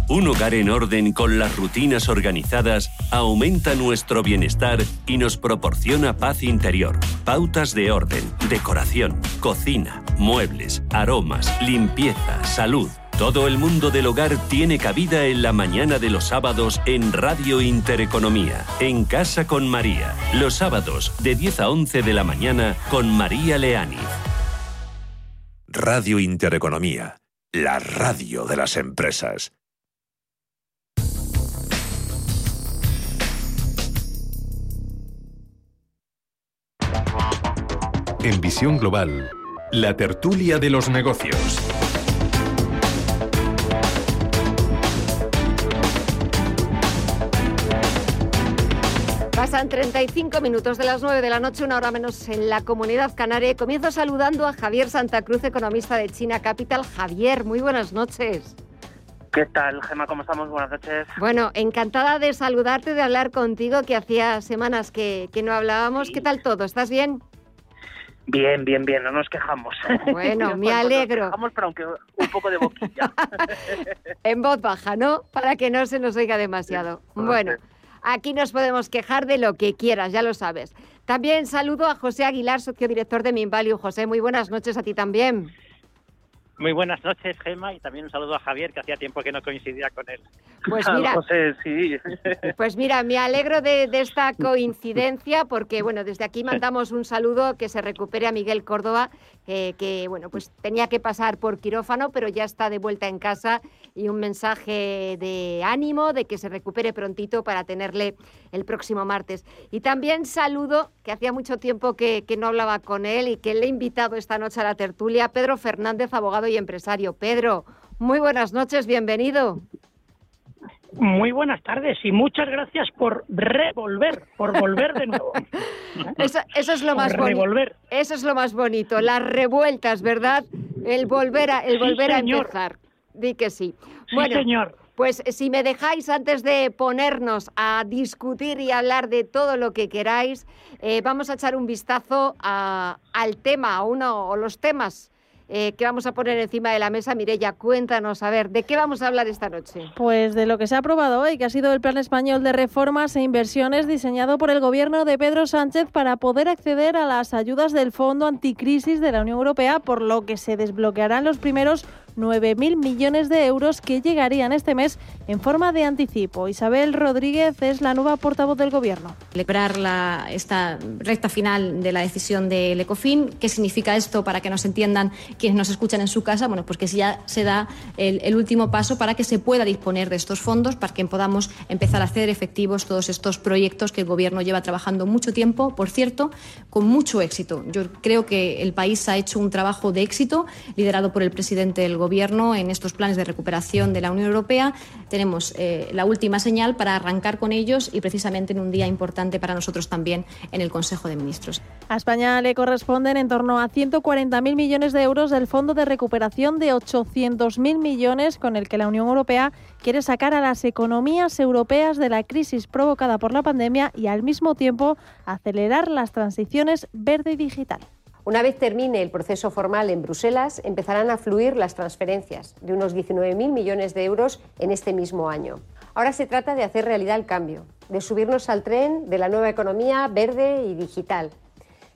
Un hogar en orden con las rutinas organizadas aumenta nuestro bienestar y nos proporciona paz interior. Pautas de orden, decoración, cocina, muebles, aromas, limpieza, salud Todo el mundo del hogar tiene cabida en la mañana de los sábados en Radio Intereconomía, en Casa con María. Los sábados de 10 a 11 de la mañana con María Leani. Radio Intereconomía, la radio de las empresas. En Visión Global, la tertulia de los negocios. Pasan 35 minutos de las 9 de la noche, una hora menos en la comunidad canaria. Comienzo saludando a Javier Santa Cruz, economista de China Capital. Javier, muy buenas noches. ¿Qué tal, Gemma? ¿Cómo estamos? Buenas noches. Bueno, encantada de saludarte, de hablar contigo, que hacía semanas que, que no hablábamos. ¿Qué tal todo? ¿Estás bien? Bien, bien, bien, no nos quejamos. Bueno, me alegro. Nos quejamos, pero aunque un poco de boquilla. en voz baja, ¿no? Para que no se nos oiga demasiado. Bueno. Aquí nos podemos quejar de lo que quieras, ya lo sabes. También saludo a José Aguilar, socio director de Minvalue. José, muy buenas noches a ti también. Muy buenas noches, Gema, y también un saludo a Javier, que hacía tiempo que no coincidía con él. Pues mira, José, sí. pues mira, me alegro de, de, esta coincidencia porque, bueno, desde aquí mandamos un saludo que se recupere a Miguel Córdoba, eh, que, bueno, pues tenía que pasar por quirófano, pero ya está de vuelta en casa y un mensaje de ánimo, de que se recupere prontito para tenerle el próximo martes. Y también saludo, que hacía mucho tiempo que, que no hablaba con él y que le he invitado esta noche a la tertulia, Pedro Fernández, abogado y empresario. Pedro, muy buenas noches, bienvenido. Muy buenas tardes y muchas gracias por revolver, por volver de nuevo. Eso, eso es lo más bonito. Eso es lo más bonito, las revueltas, ¿verdad? El volver a, el volver a empezar. Di que sí. sí bueno, señor. Pues si me dejáis antes de ponernos a discutir y hablar de todo lo que queráis, eh, vamos a echar un vistazo a, al tema, a uno o los temas eh, que vamos a poner encima de la mesa. Mirella, cuéntanos, a ver, ¿de qué vamos a hablar esta noche? Pues de lo que se ha aprobado hoy, que ha sido el Plan Español de Reformas e Inversiones diseñado por el gobierno de Pedro Sánchez para poder acceder a las ayudas del Fondo Anticrisis de la Unión Europea, por lo que se desbloquearán los primeros 9.000 millones de euros que llegarían este mes en forma de anticipo. Isabel Rodríguez es la nueva portavoz del Gobierno. Celebrar la, esta recta final de la decisión del ECOFIN. ¿Qué significa esto para que nos entiendan quienes nos escuchan en su casa? Bueno, pues que ya se da el, el último paso para que se pueda disponer de estos fondos, para que podamos empezar a hacer efectivos todos estos proyectos que el Gobierno lleva trabajando mucho tiempo, por cierto, con mucho éxito. Yo creo que el país ha hecho un trabajo de éxito, liderado por el presidente del Gobierno En estos planes de recuperación de la Unión Europea. Tenemos eh, la última señal para arrancar con ellos y precisamente en un día importante para nosotros también en el Consejo de Ministros. A España le corresponden en torno a 140.000 millones de euros del Fondo de Recuperación de 800.000 millones con el que la Unión Europea quiere sacar a las economías europeas de la crisis provocada por la pandemia y al mismo tiempo acelerar las transiciones verde y digital. Una vez termine el proceso formal en Bruselas, empezarán a fluir las transferencias de unos 19.000 millones de euros en este mismo año. Ahora se trata de hacer realidad el cambio, de subirnos al tren de la nueva economía verde y digital,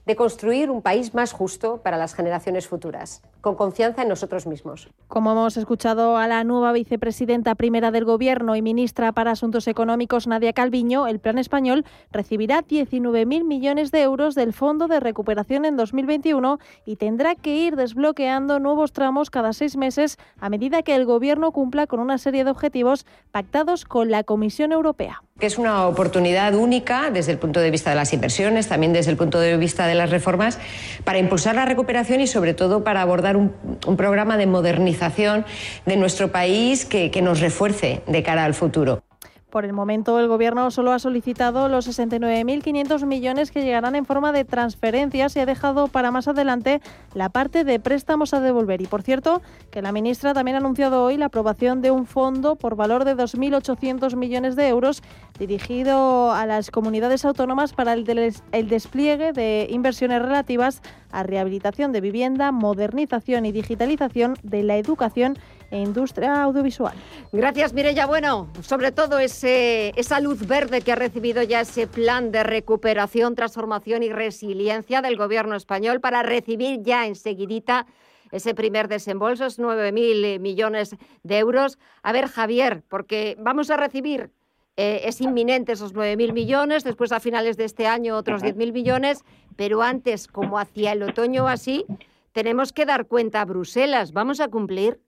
de construir un país más justo para las generaciones futuras, con confianza en nosotros mismos. Como hemos escuchado a la nueva vicepresidenta primera del Gobierno y ministra para Asuntos Económicos, Nadia Calviño, el plan español recibirá 19.000 millones de euros del Fondo de Recuperación en 2021 y tendrá que ir desbloqueando nuevos tramos cada seis meses a medida que el Gobierno cumpla con una serie de objetivos pactados con la Comisión Europea. Que es una oportunidad única desde el punto de vista de las inversiones, también desde el punto de vista de las reformas, para impulsar la recuperación y sobre todo para abordar un, programa de modernización de nuestro país que nos refuerce de cara al futuro. Por el momento, el Gobierno solo ha solicitado los 69.500 millones que llegarán en forma de transferencias y ha dejado para más adelante la parte de préstamos a devolver. Y por cierto, que la ministra también ha anunciado hoy la aprobación de un fondo por valor de 2.800 millones de euros dirigido a las comunidades autónomas para el, el despliegue de inversiones relativas a rehabilitación de vivienda, modernización y digitalización de la educación e industria audiovisual. Gracias, Mireya. Bueno, sobre todo ese, esa luz verde que ha recibido ya ese plan de recuperación, transformación y resiliencia del gobierno español para recibir ya enseguidita ese primer desembolso, es 9.000 millones de euros. A ver, Javier, porque vamos a recibir, eh, es inminente esos 9.000 millones, después a finales de este año otros 10.000 millones, pero antes, como hacia el otoño o así, tenemos que dar cuenta a Bruselas. ¿Vamos a cumplir?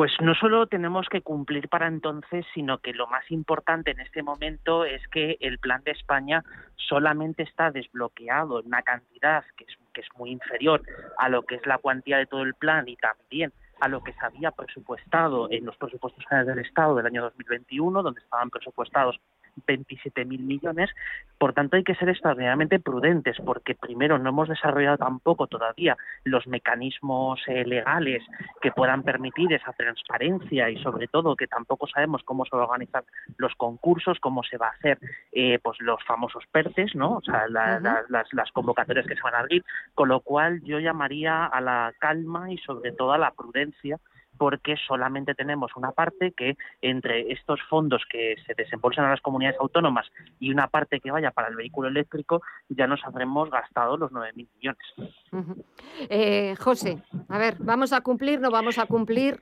Pues no solo tenemos que cumplir para entonces, sino que lo más importante en este momento es que el plan de España solamente está desbloqueado en una cantidad que es, que es muy inferior a lo que es la cuantía de todo el plan y también a lo que se había presupuestado en los presupuestos generales del Estado del año 2021, donde estaban presupuestados 27.000 millones. Por tanto, hay que ser extraordinariamente prudentes porque, primero, no hemos desarrollado tampoco todavía los mecanismos eh, legales que puedan permitir esa transparencia y, sobre todo, que tampoco sabemos cómo se van a organizar los concursos, cómo se va a hacer eh, pues los famosos PERTES, ¿no? O sea, las, las convocatorias que se van a abrir. Con lo cual, yo llamaría a la calma y, sobre todo, a la prudencia porque solamente tenemos una parte que entre estos fondos que se desembolsan a las comunidades autónomas y una parte que vaya para el vehículo eléctrico, ya nos habremos gastado los 9.000 millones. eh, José, a ver, ¿vamos a cumplir, no vamos a cumplir?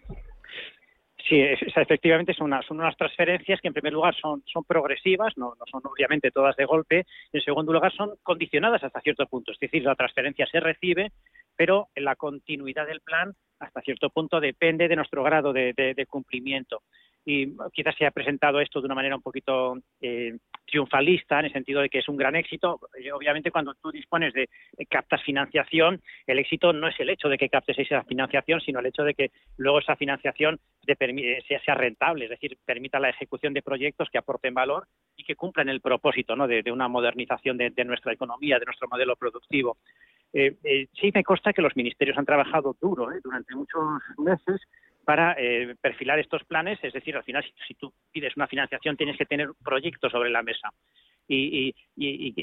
Sí, efectivamente son, son unas transferencias que en primer lugar son, son progresivas, no, no, son obviamente todas de golpe, y en segundo lugar son condicionadas hasta cierto punto, es decir, la transferencia se recibe, pero en la continuidad del plan hasta cierto punto depende de nuestro grado de, cumplimiento. Y quizás se ha presentado esto de una manera un poquito eh, triunfalista, en el sentido de que es un gran éxito. Eh, obviamente, cuando tú dispones de captas financiación, el éxito no es el hecho de que captes esa financiación, sino el hecho de que luego esa financiación eh, sea, rentable, es decir, permita la ejecución de proyectos que aporten valor y que cumplan el propósito de, una modernización de, nuestra economía, de nuestro modelo productivo. Eh, eh, sí me consta que los ministerios han trabajado duro eh, durante muchos meses para perfilar estos planes, es decir, al final si, tú pides una financiación tienes que tener proyectos sobre la mesa. Y,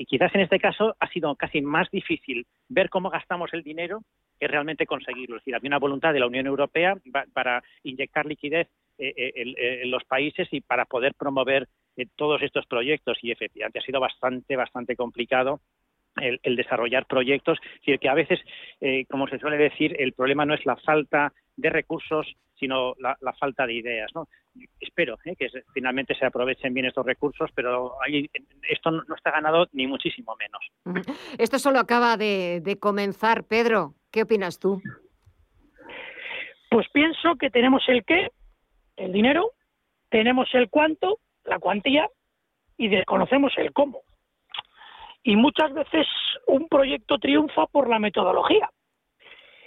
quizás en este caso ha sido casi más difícil ver cómo gastamos el dinero que realmente conseguirlo. Es decir, había una voluntad de la Unión Europea para inyectar liquidez en, los países y para poder promover todos estos proyectos y efectivamente ha sido bastante, bastante complicado el, desarrollar proyectos. Es decir, que a veces, eh, como se suele decir, el problema no es la falta de recursos, sino la, falta de ideas. ¿no? Espero eh, que finalmente se aprovechen bien estos recursos, pero esto no, está ganado ni muchísimo menos. Esto solo acaba de, de comenzar. Pedro, ¿qué opinas tú? Pues pienso que tenemos el qué, el dinero, tenemos el cuánto, la cuantía, y desconocemos el cómo. Y muchas veces un proyecto triunfa por la metodología.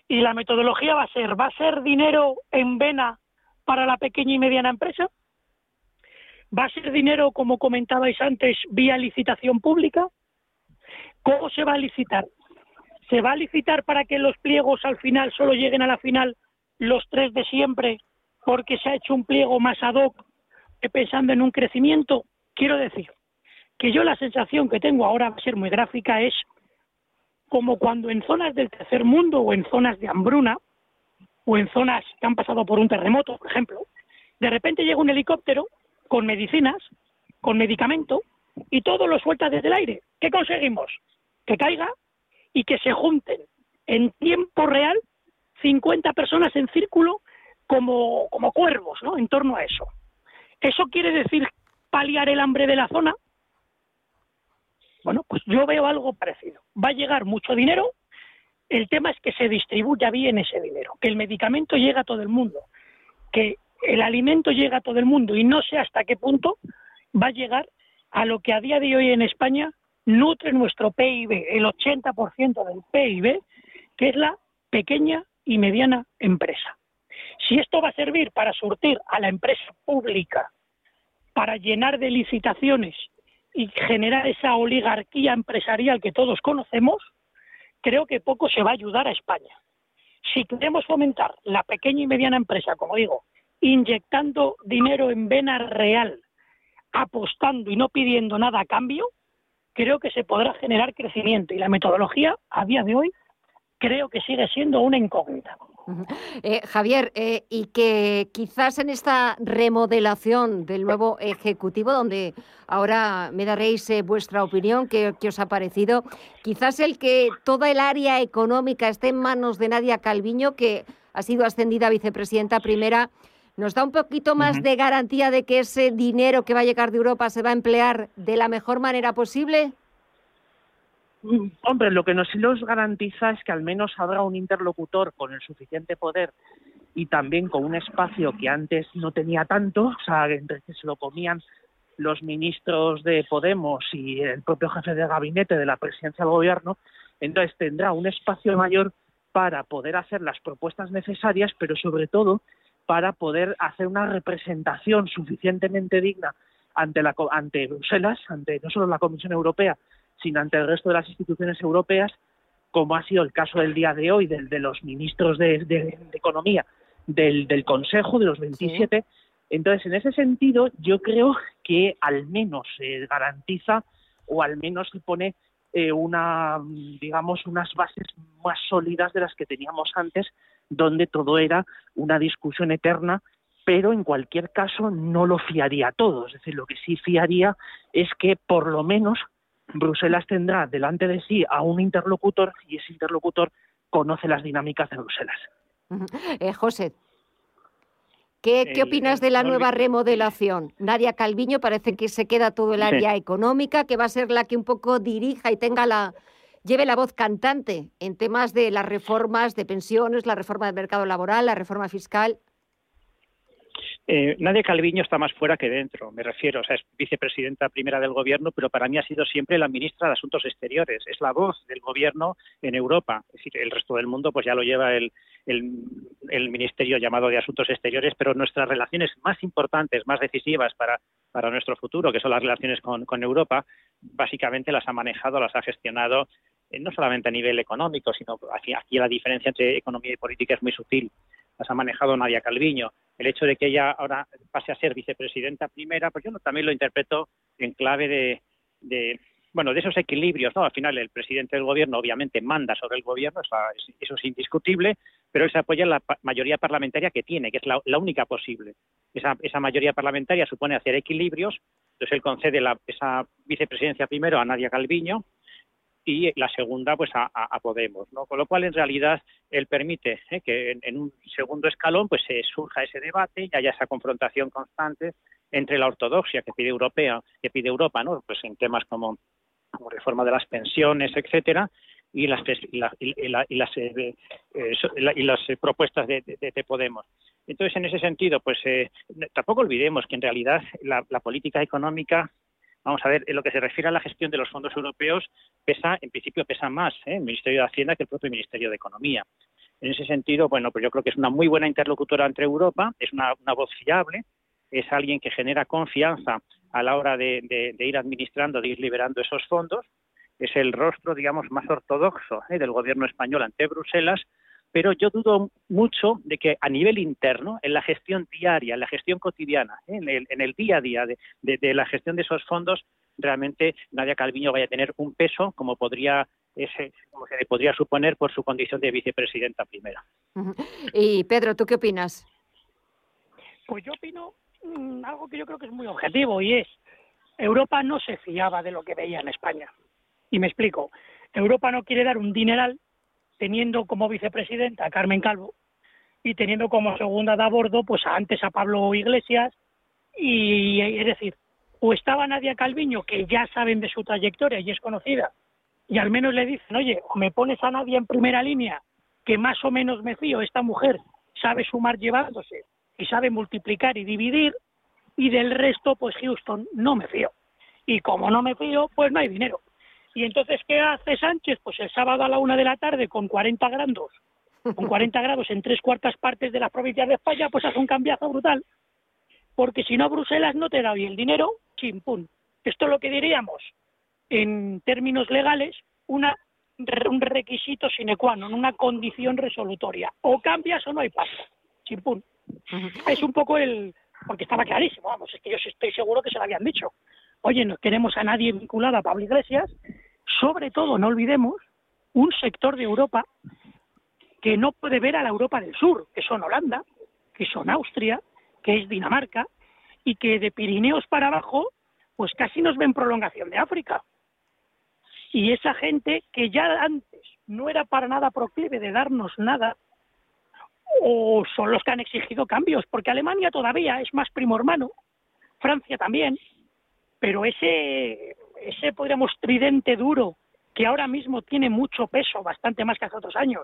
Y la metodología va a ser, ¿va a ser dinero en vena para la pequeña y mediana empresa? ¿Va a ser dinero, como comentabais antes, vía licitación pública? ¿Cómo se va a licitar? ¿Se va a licitar para que los pliegos al final solo lleguen a la final los tres de siempre porque se ha hecho un pliego más ad hoc pensando en un crecimiento? Quiero decir, que yo la sensación que tengo ahora va a ser muy gráfica es como cuando en zonas del tercer mundo o en zonas de hambruna o en zonas que han pasado por un terremoto, por ejemplo, de repente llega un helicóptero con medicinas, con medicamento y todo lo suelta desde el aire. ¿Qué conseguimos? Que caiga y que se junten en tiempo real 50 personas en círculo como, como cuervos, ¿no? En torno a eso. ¿Eso quiere decir paliar el hambre de la zona? Bueno, pues yo veo algo parecido. Va a llegar mucho dinero, el tema es que se distribuya bien ese dinero, que el medicamento llegue a todo el mundo, que el alimento llegue a todo el mundo y no sé hasta qué punto va a llegar a lo que a día de hoy en España nutre nuestro PIB, el 80% del PIB, que es la pequeña y mediana empresa. Si esto va a servir para surtir a la empresa pública, para llenar de licitaciones y generar esa oligarquía empresarial que todos conocemos, creo que poco se va a ayudar a España. Si queremos fomentar la pequeña y mediana empresa, como digo, inyectando dinero en vena real, apostando y no pidiendo nada a cambio, creo que se podrá generar crecimiento. Y la metodología, a día de hoy, creo que sigue siendo una incógnita. Eh, Javier, eh, y que quizás en esta remodelación del nuevo Ejecutivo, donde ahora me daréis eh, vuestra opinión, ¿qué, os ha parecido? Quizás el que toda el área económica esté en manos de Nadia Calviño, que ha sido ascendida a vicepresidenta primera, ¿nos da un poquito más de garantía de que ese dinero que va a llegar de Europa se va a emplear de la mejor manera posible? Hombre, lo que nos los garantiza es que al menos habrá un interlocutor con el suficiente poder y también con un espacio que antes no tenía tanto, o sea, entre que se lo comían los ministros de Podemos y el propio jefe de gabinete de la presidencia del gobierno, entonces tendrá un espacio mayor para poder hacer las propuestas necesarias, pero sobre todo para poder hacer una representación suficientemente digna ante, la, ante Bruselas, ante no solo la Comisión Europea, sino ante el resto de las instituciones europeas, como ha sido el caso del día de hoy del, de los ministros de, Economía del, del, Consejo, de los 27. Entonces, en ese sentido, yo creo que al menos se garantiza o al menos se pone eh, una, digamos, unas bases más sólidas de las que teníamos antes, donde todo era una discusión eterna pero en cualquier caso no lo fiaría todo. Es decir, lo que sí fiaría es que por lo menos Bruselas tendrá delante de sí a un interlocutor y ese interlocutor conoce las dinámicas de Bruselas. Eh, José, ¿qué, opinas de la nueva remodelación? Nadia Calviño parece que se queda todo el área económica, que va a ser la que un poco dirija y tenga la lleve la voz cantante en temas de las reformas de pensiones, la reforma del mercado laboral, la reforma fiscal. Eh, Nadia Calviño está más fuera que dentro, me refiero, o sea, es vicepresidenta primera del gobierno, pero para mí ha sido siempre la ministra de Asuntos Exteriores, es la voz del gobierno en Europa, es decir, el resto del mundo pues ya lo lleva el, ministerio llamado de Asuntos Exteriores, pero nuestras relaciones más importantes, más decisivas para, nuestro futuro, que son las relaciones con, Europa, básicamente las ha manejado, las ha gestionado eh, no solamente a nivel económico, sino aquí la diferencia entre economía y política es muy sutil las ha manejado Nadia Calviño. El hecho de que ella ahora pase a ser vicepresidenta primera, pues yo también lo interpreto en clave de, bueno, de esos equilibrios, ¿no? Al final el presidente del gobierno obviamente manda sobre el gobierno, eso es indiscutible, pero él se apoya en la mayoría parlamentaria que tiene, que es la, única posible. Esa, esa, mayoría parlamentaria supone hacer equilibrios, entonces él concede la, esa vicepresidencia primero a Nadia Calviño, y la segunda pues a, Podemos, ¿no? Con lo cual en realidad él permite ¿eh? que en, un segundo escalón pues se surja ese debate y haya esa confrontación constante entre la ortodoxia que pide europea, que pide Europa, ¿no? Pues en temas como, reforma de las pensiones, etcétera, y las y, las eh, eh, y las propuestas de, Podemos. Entonces, en ese sentido, pues tampoco olvidemos que en realidad la política económica Vamos a ver, en lo que se refiere a la gestión de los fondos europeos, pesa, en principio pesa más ¿eh? el Ministerio de Hacienda que el propio Ministerio de Economía. En ese sentido, bueno, pues yo creo que es una muy buena interlocutora entre Europa, es una, voz fiable, es alguien que genera confianza a la hora de, ir administrando, de ir liberando esos fondos, es el rostro, digamos, más ortodoxo ¿eh? del gobierno español ante Bruselas pero yo dudo mucho de que a nivel interno, en la gestión diaria, en la gestión cotidiana, ¿eh? en, el, día a día de, la gestión de esos fondos, realmente Nadia Calviño vaya a tener un peso como podría ese, como se podría suponer por su condición de vicepresidenta primera. Y Pedro, ¿tú qué opinas? Pues yo opino mm, algo que yo creo que es muy objetivo y es Europa no se fiaba de lo que veía en España. Y me explico. Europa no quiere dar un dineral teniendo como vicepresidenta a Carmen Calvo y teniendo como segunda de a bordo pues antes a Pablo Iglesias y es decir, o estaba Nadia Calviño que ya saben de su trayectoria y es conocida y al menos le dicen, oye, o me pones a Nadia en primera línea que más o menos me fío, esta mujer sabe sumar llevándose y sabe multiplicar y dividir y del resto pues Houston no me fío. Y como no me fío pues no hay dinero y entonces, ¿qué hace Sánchez? Pues el sábado a la una de la tarde, con 40 grados, con 40 grados en tres cuartas partes de las provincias de España, pues hace un cambiazo brutal. Porque si no, Bruselas no te da bien el dinero, chimpún. Esto es lo que diríamos, en términos legales, una, un requisito sine qua non, una condición resolutoria. O cambias o no hay paso. Chimpún. Es un poco el... Porque estaba clarísimo, vamos, es que yo estoy seguro que se lo habían dicho. Oye, no queremos a nadie vinculado a Pablo Iglesias, sobre todo, no olvidemos, un sector de Europa que no puede ver a la Europa del Sur, que son Holanda, que son Austria, que es Dinamarca, y que de Pirineos para abajo, pues casi nos ven prolongación de África. Y esa gente que ya antes no era para nada proclive de darnos nada, o son los que han exigido cambios, porque Alemania todavía es más primo hermano, Francia también, pero ese, ese podríamos tridente duro que ahora mismo tiene mucho peso, bastante más que hace otros años,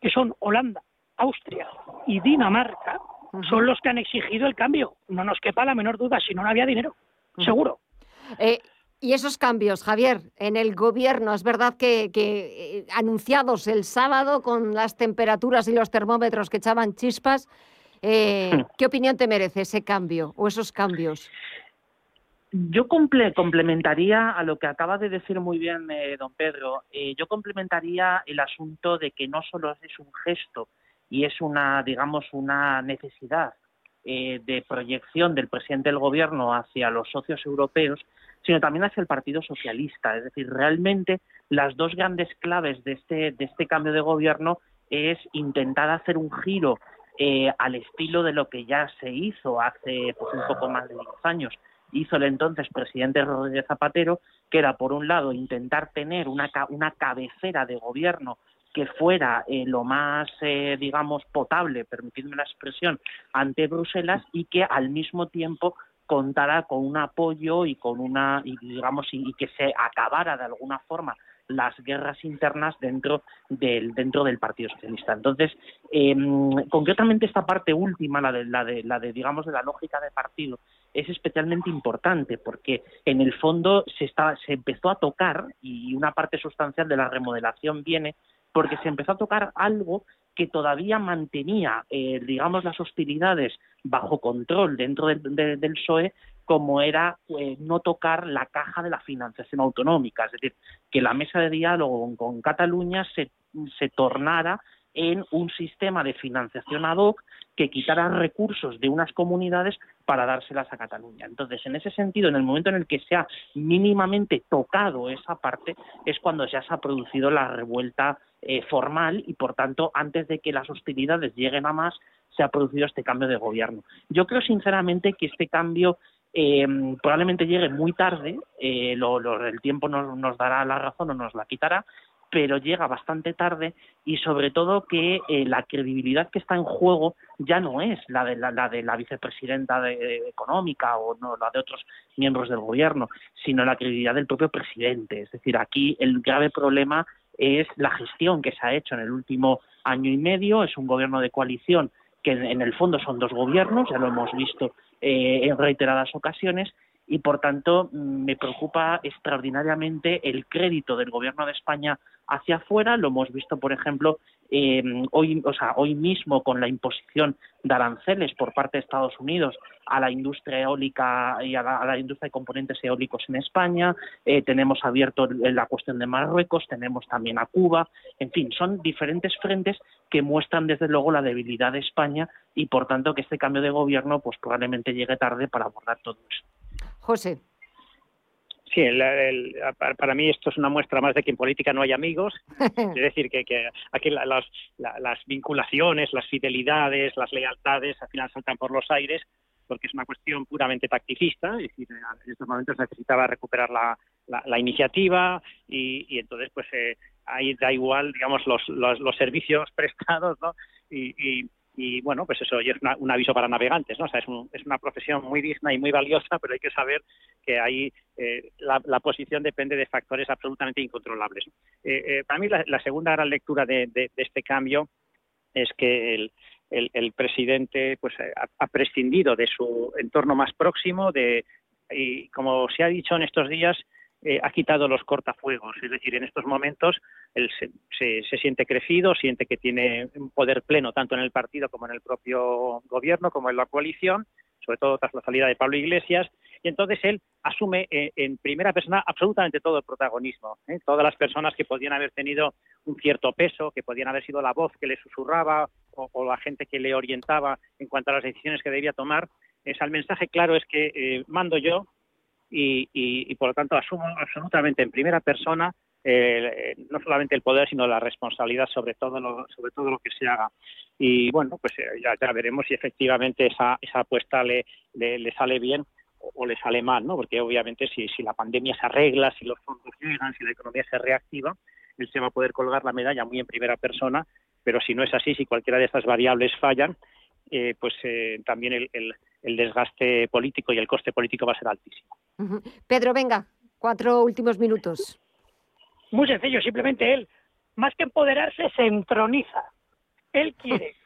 que son Holanda, Austria y Dinamarca, son los que han exigido el cambio. No nos quepa la menor duda, si no, no había dinero, seguro. Eh, y esos cambios, Javier, en el gobierno, es verdad que, eh, anunciados el sábado con las temperaturas y los termómetros que echaban chispas, eh, ¿qué opinión te merece ese cambio o esos cambios? Yo complementaría a lo que acaba de decir muy bien don Pedro, yo complementaría el asunto de que no solo es un gesto y es una, digamos, una necesidad eh, de proyección del presidente del gobierno hacia los socios europeos, sino también hacia el Partido Socialista. Es decir, realmente las dos grandes claves de este, de este cambio de gobierno es intentar hacer un giro eh, al estilo de lo que ya se hizo hace pues, un poco más de 10 años. Hizo el entonces presidente Rodríguez Zapatero, que era, por un lado, intentar tener una, una cabecera de gobierno que fuera eh, lo más, eh, digamos, potable, permitidme la expresión, ante Bruselas y que al mismo tiempo contara con un apoyo y con una, y digamos, y, que se acabara de alguna forma las guerras internas dentro del dentro del Partido Socialista. Entonces, em, concretamente esta parte última, la de, la de la de digamos de la lógica de partido, es especialmente importante porque en el fondo se está se empezó a tocar y una parte sustancial de la remodelación viene porque se empezó a tocar algo que todavía mantenía, eh, digamos, las hostilidades bajo control dentro del, PSOE, como era eh, no tocar la caja de la financiación autonómica, es decir, que la mesa de diálogo con Cataluña se, se tornara en un sistema de financiación ad hoc que quitara recursos de unas comunidades para dárselas a Cataluña. Entonces, en ese sentido, en el momento en el que se ha mínimamente tocado esa parte, es cuando ya se ha producido la revuelta eh, formal y, por tanto, antes de que las hostilidades lleguen a más, se ha producido este cambio de gobierno. Yo creo, sinceramente, que este cambio eh, probablemente llegue muy tarde, eh, el tiempo nos dará la razón o nos la quitará, pero llega bastante tarde y sobre todo que eh, la credibilidad que está en juego ya no es la de la, de la vicepresidenta de, económica o no la de otros miembros del gobierno, sino la credibilidad del propio presidente. Es decir, aquí el grave problema es la gestión que se ha hecho en el último año y medio. Es un gobierno de coalición que en el fondo son dos gobiernos, ya lo hemos visto eh, en reiteradas ocasiones, y por tanto mm, me preocupa extraordinariamente el crédito del gobierno de España hacia afuera lo hemos visto por ejemplo em, hoy o sea hoy mismo con la imposición de aranceles por parte de Estados Unidos a la industria eólica y a la, industria de componentes eólicos en España eh, tenemos abierto la cuestión de Marruecos tenemos también a Cuba en fin son diferentes frentes que muestran desde luego la debilidad de España y por tanto que este cambio de gobierno pues probablemente llegue tarde para abordar todo eso José. Sí, para mí esto es una muestra más de que en política no hay amigos. es decir, que, aquí las, vinculaciones, las fidelidades, las lealtades al final saltan por los aires porque es una cuestión puramente tacticista. Es decir, en estos momentos necesitaba recuperar la, iniciativa y, entonces pues eh, ahí da igual, digamos, los, los, servicios prestados, ¿no? y y bueno, pues eso es un aviso para navegantes, ¿no? O es, es, una profesión muy digna y muy valiosa, pero hay que saber que ahí eh, la, posición depende de factores absolutamente incontrolables. Eh, eh, para mí la, segunda gran lectura de, este cambio es que el, el, presidente pues ha, prescindido de su entorno más próximo, de y como se ha dicho en estos días, eh, ha quitado los cortafuegos. Es decir, en estos momentos él se, se, siente crecido, siente que tiene un poder pleno tanto en el partido como en el propio gobierno, como en la coalición, sobre todo tras la salida de Pablo Iglesias, y entonces él asume eh, en primera persona absolutamente todo el protagonismo. ¿eh? Todas las personas que podían haber tenido un cierto peso, que podían haber sido la voz que le susurraba o, la gente que le orientaba en cuanto a las decisiones que debía tomar, es, el mensaje claro es que mando yo, y, por lo tanto asumo absolutamente en primera persona eh, no solamente el poder, sino la responsabilidad sobre todo lo, sobre todo lo que se haga. Y bueno, pues eh, ya, veremos si efectivamente esa, esa apuesta le, le, sale bien o, le sale mal, ¿no? Porque obviamente si, si la pandemia se arregla, si los fondos llegan, si la economía se reactiva, él se va a poder colgar la medalla muy en primera persona, pero si no es así, si cualquiera de estas variables fallan, eh, pues eh, también el, el, el, desgaste político y el coste político va a ser altísimo. Pedro, venga, cuatro últimos minutos. Muy sencillo, simplemente él, más que empoderarse, se entroniza. Él quiere,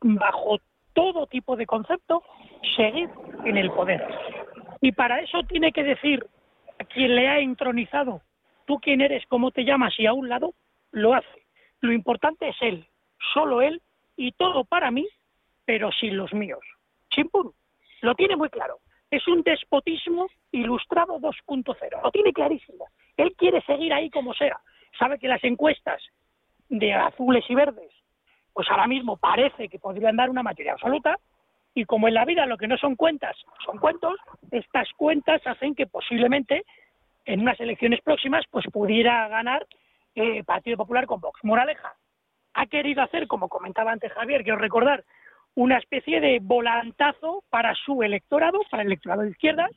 bajo todo tipo de concepto, seguir en el poder. Y para eso tiene que decir a quien le ha entronizado, tú quién eres, cómo te llamas y a un lado, lo hace. Lo importante es él, solo él y todo para mí, pero sin los míos. Chimpún, lo tiene muy claro. Es un despotismo ilustrado 2.0. Lo tiene clarísimo. Él quiere seguir ahí como sea. Sabe que las encuestas de azules y verdes, pues ahora mismo parece que podrían dar una mayoría absoluta, y como en la vida lo que no son cuentas son cuentos, estas cuentas hacen que posiblemente en unas elecciones próximas pues pudiera ganar eh, Partido Popular con Vox. Moraleja, ha querido hacer, como comentaba antes Javier, quiero recordar, una especie de volantazo para su electorado, para el electorado de izquierdas,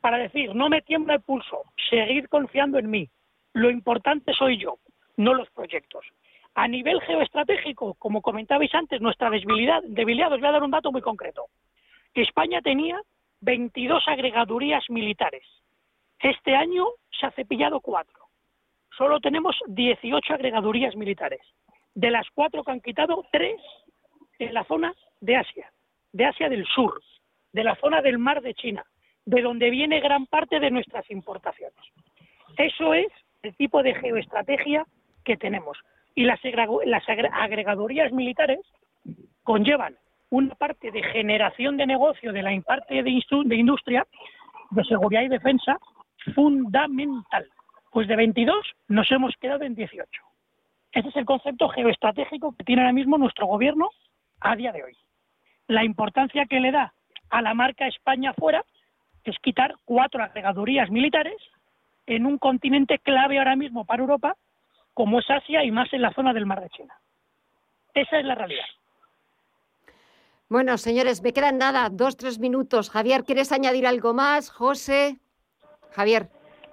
para decir, no me tiembla el pulso, seguir confiando en mí. Lo importante soy yo, no los proyectos. A nivel geoestratégico, como comentabais antes, nuestra debilidad, debilidad, os voy a dar un dato muy concreto. España tenía 22 agregadurías militares. Este año se ha cepillado cuatro. Solo tenemos 18 agregadurías militares. De las cuatro que han quitado, tres en la zona de Asia, de Asia del Sur, de la zona del mar de China de donde viene gran parte de nuestras importaciones. Eso es el tipo de geoestrategia que tenemos. Y las, las agregadorías militares conllevan una parte de generación de negocio de la parte de, de industria, de seguridad y defensa, fundamental. Pues de 22 nos hemos quedado en 18. Ese es el concepto geoestratégico que tiene ahora mismo nuestro gobierno a día de hoy. La importancia que le da a la marca España fuera es quitar cuatro agregadurías militares en un continente clave ahora mismo para Europa, como es Asia y más en la zona del Mar de China. Esa es la realidad. Bueno, señores, me quedan nada, dos, tres minutos. Javier, ¿quieres añadir algo más? José, Javier.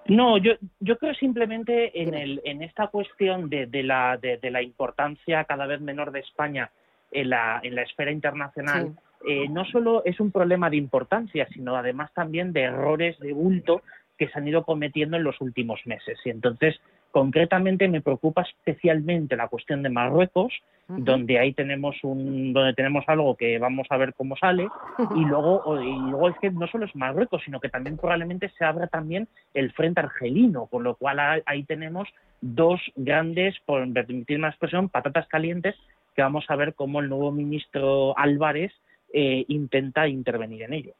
No, yo, yo creo simplemente en, el, en esta cuestión de, de la, de, la importancia cada vez menor de España en la, en la esfera internacional. Eh, no solo es un problema de importancia, sino además también de errores de bulto que se han ido cometiendo en los últimos meses. Y entonces, concretamente, me preocupa especialmente la cuestión de Marruecos, donde ahí tenemos un, donde tenemos algo que vamos a ver cómo sale, y luego, y luego es que no solo es Marruecos, sino que también probablemente se abra también el frente argelino, con lo cual ahí tenemos dos grandes, por permitirme la expresión, patatas calientes, que vamos a ver cómo el nuevo ministro Álvarez eh, intenta intervenir en ello.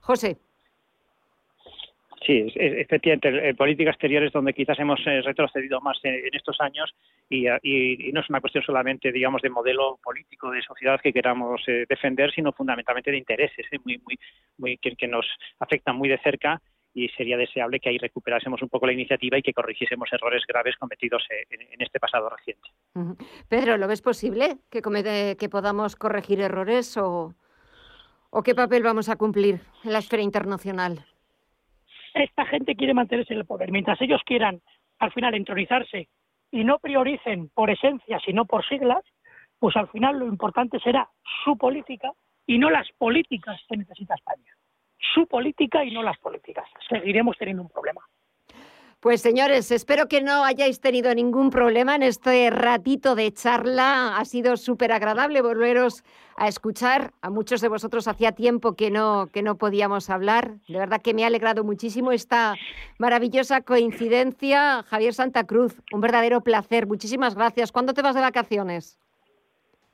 José. Sí, efectivamente, en política exterior es donde quizás hemos eh, retrocedido más en, estos años y, no es una cuestión solamente, digamos, de modelo político de sociedad que queramos eh, defender, sino fundamentalmente de intereses muy, muy, muy que, que, nos afectan muy de cerca y sería deseable que ahí recuperásemos un poco la iniciativa y que corrigiésemos errores graves cometidos eh, en, este pasado reciente. Pedro, ¿lo ves posible que, que podamos corregir errores o, o qué papel vamos a cumplir en la esfera internacional? Esta gente quiere mantenerse en el poder. Mientras ellos quieran al final entronizarse y no prioricen por esencia, sino por siglas, pues al final lo importante será su política y no las políticas que necesita España su política y no las políticas. Seguiremos teniendo un problema. Pues señores, espero que no hayáis tenido ningún problema en este ratito de charla. Ha sido súper agradable volveros a escuchar. A muchos de vosotros hacía tiempo que no, que no podíamos hablar. De verdad que me ha alegrado muchísimo esta maravillosa coincidencia. Javier Santa Cruz, un verdadero placer. Muchísimas gracias. ¿Cuándo te vas de vacaciones?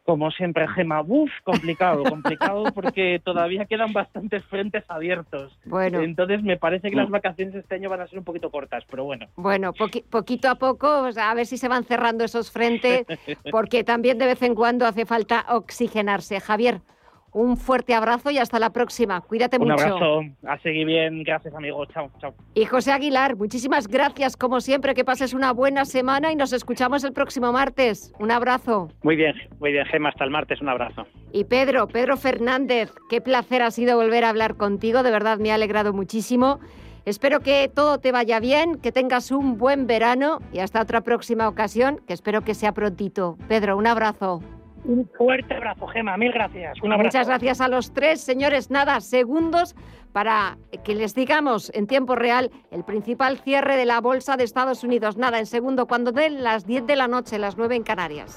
Como siempre, Gema, ¡buf! complicado, complicado porque todavía quedan bastantes frentes abiertos. Bueno. Entonces me parece que las vacaciones este año van a ser un poquito cortas, pero bueno. Bueno, poquito a poco, a ver si se van cerrando esos frentes, porque también de vez en cuando hace falta oxigenarse. Javier, Un fuerte abrazo y hasta la próxima. Cuídate Un mucho. abrazo, a seguir bien, gracias amigos, chao, chao. Y José Aguilar, muchísimas gracias como siempre, que pases una buena semana y nos escuchamos el próximo martes. Un abrazo. Muy bien, muy bien, Gema, hasta el martes, un abrazo. Y Pedro, Pedro Fernández, qué placer ha sido volver a hablar contigo, de verdad me ha alegrado muchísimo. Espero que todo te vaya bien, que tengas un buen verano y hasta otra próxima ocasión, que espero que sea prontito. Pedro, un abrazo. Un fuerte abrazo, Gema, mil gracias. Muchas gracias a los tres, señores. Nada, segundos para que les digamos en tiempo real el principal cierre de la Bolsa de Estados Unidos. Nada, en segundo, cuando den las 10 de la noche, las 9 en Canarias.